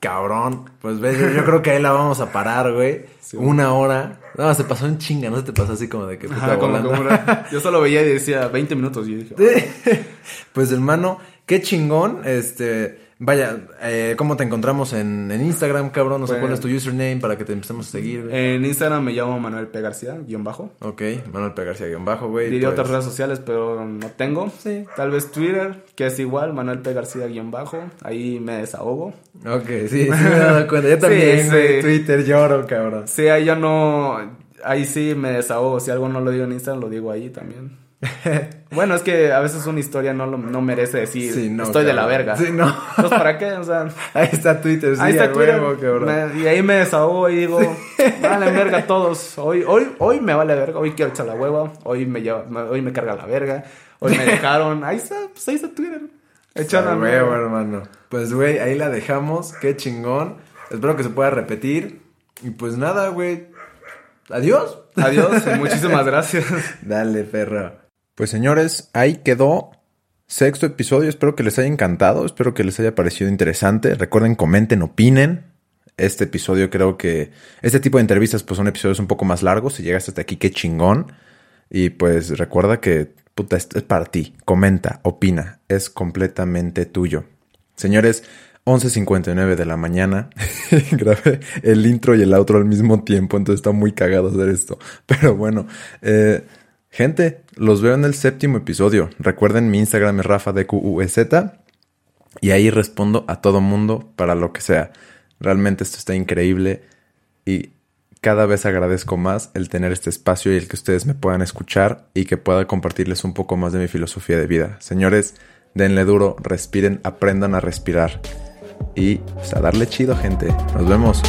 cabrón. Pues ves, yo, yo creo que ahí la vamos a parar, güey. Una hora. No, se pasó en chinga, no se te pasó así como de que puta Ajá, como- como una- yo solo veía y decía 20 minutos y yo dije, Pues hermano, qué chingón. Este, vaya, eh, ¿cómo te encontramos en, en Instagram, cabrón? No sé Pues- cuál es tu username para que te empecemos a seguir, güey. En Instagram me llamo Manuel P. García, guion bajo. Ok, Manuel P. García guion bajo, güey. Diría pues- otras redes sociales, pero no tengo. Sí. Tal vez Twitter, que es igual, Manuel P. García guion bajo. Ahí me desahogo. Ok, sí, sí me he dado cuenta. Yo también, Sí, güey. sí. Twitter lloro, cabrón. Sí, ahí ya no... Ahí sí me desahogo. Si algo no lo digo en Instagram, lo digo ahí también. bueno, es que a veces una historia no, lo- no merece decir Sí, no, estoy de la verga. Sí, no. Entonces, ¿para qué? O sea... Ahí está Twitter, sí, Ahí está Twitter. huevo. Me- y ahí me desahogo y digo, vale verga a todos. Hoy, hoy, hoy me vale verga, hoy quiero echar la hueva, hoy me lleva, hoy me carga la verga, hoy me dejaron. Ahí está, pues ahí está Twitter. Echar la hermano. Pues, güey, ahí la dejamos. Qué chingón. Espero que se pueda repetir. Y pues nada, güey. Adiós. Adiós y muchísimas gracias. Dale, perra. Pues señores, ahí quedó sexto episodio. Espero que les haya encantado. Espero que les haya parecido interesante. Recuerden, comenten, opinen. Este episodio creo que... Este tipo de entrevistas pues son episodios un poco más largos. Si llegaste hasta aquí, qué chingón. Y pues recuerda que, puta, esto es para ti. Comenta, opina. Es completamente tuyo. Señores, 11.59 de la mañana. Grabé el intro y el outro al mismo tiempo, entonces está muy cagado hacer esto. Pero bueno, eh, gente, los veo en el séptimo episodio. Recuerden, mi Instagram es Rafa de y ahí respondo a todo mundo para lo que sea. Realmente esto está increíble y cada vez agradezco más el tener este espacio y el que ustedes me puedan escuchar y que pueda compartirles un poco más de mi filosofía de vida. Señores, denle duro, respiren, aprendan a respirar y pues, a darle chido, gente. Nos vemos.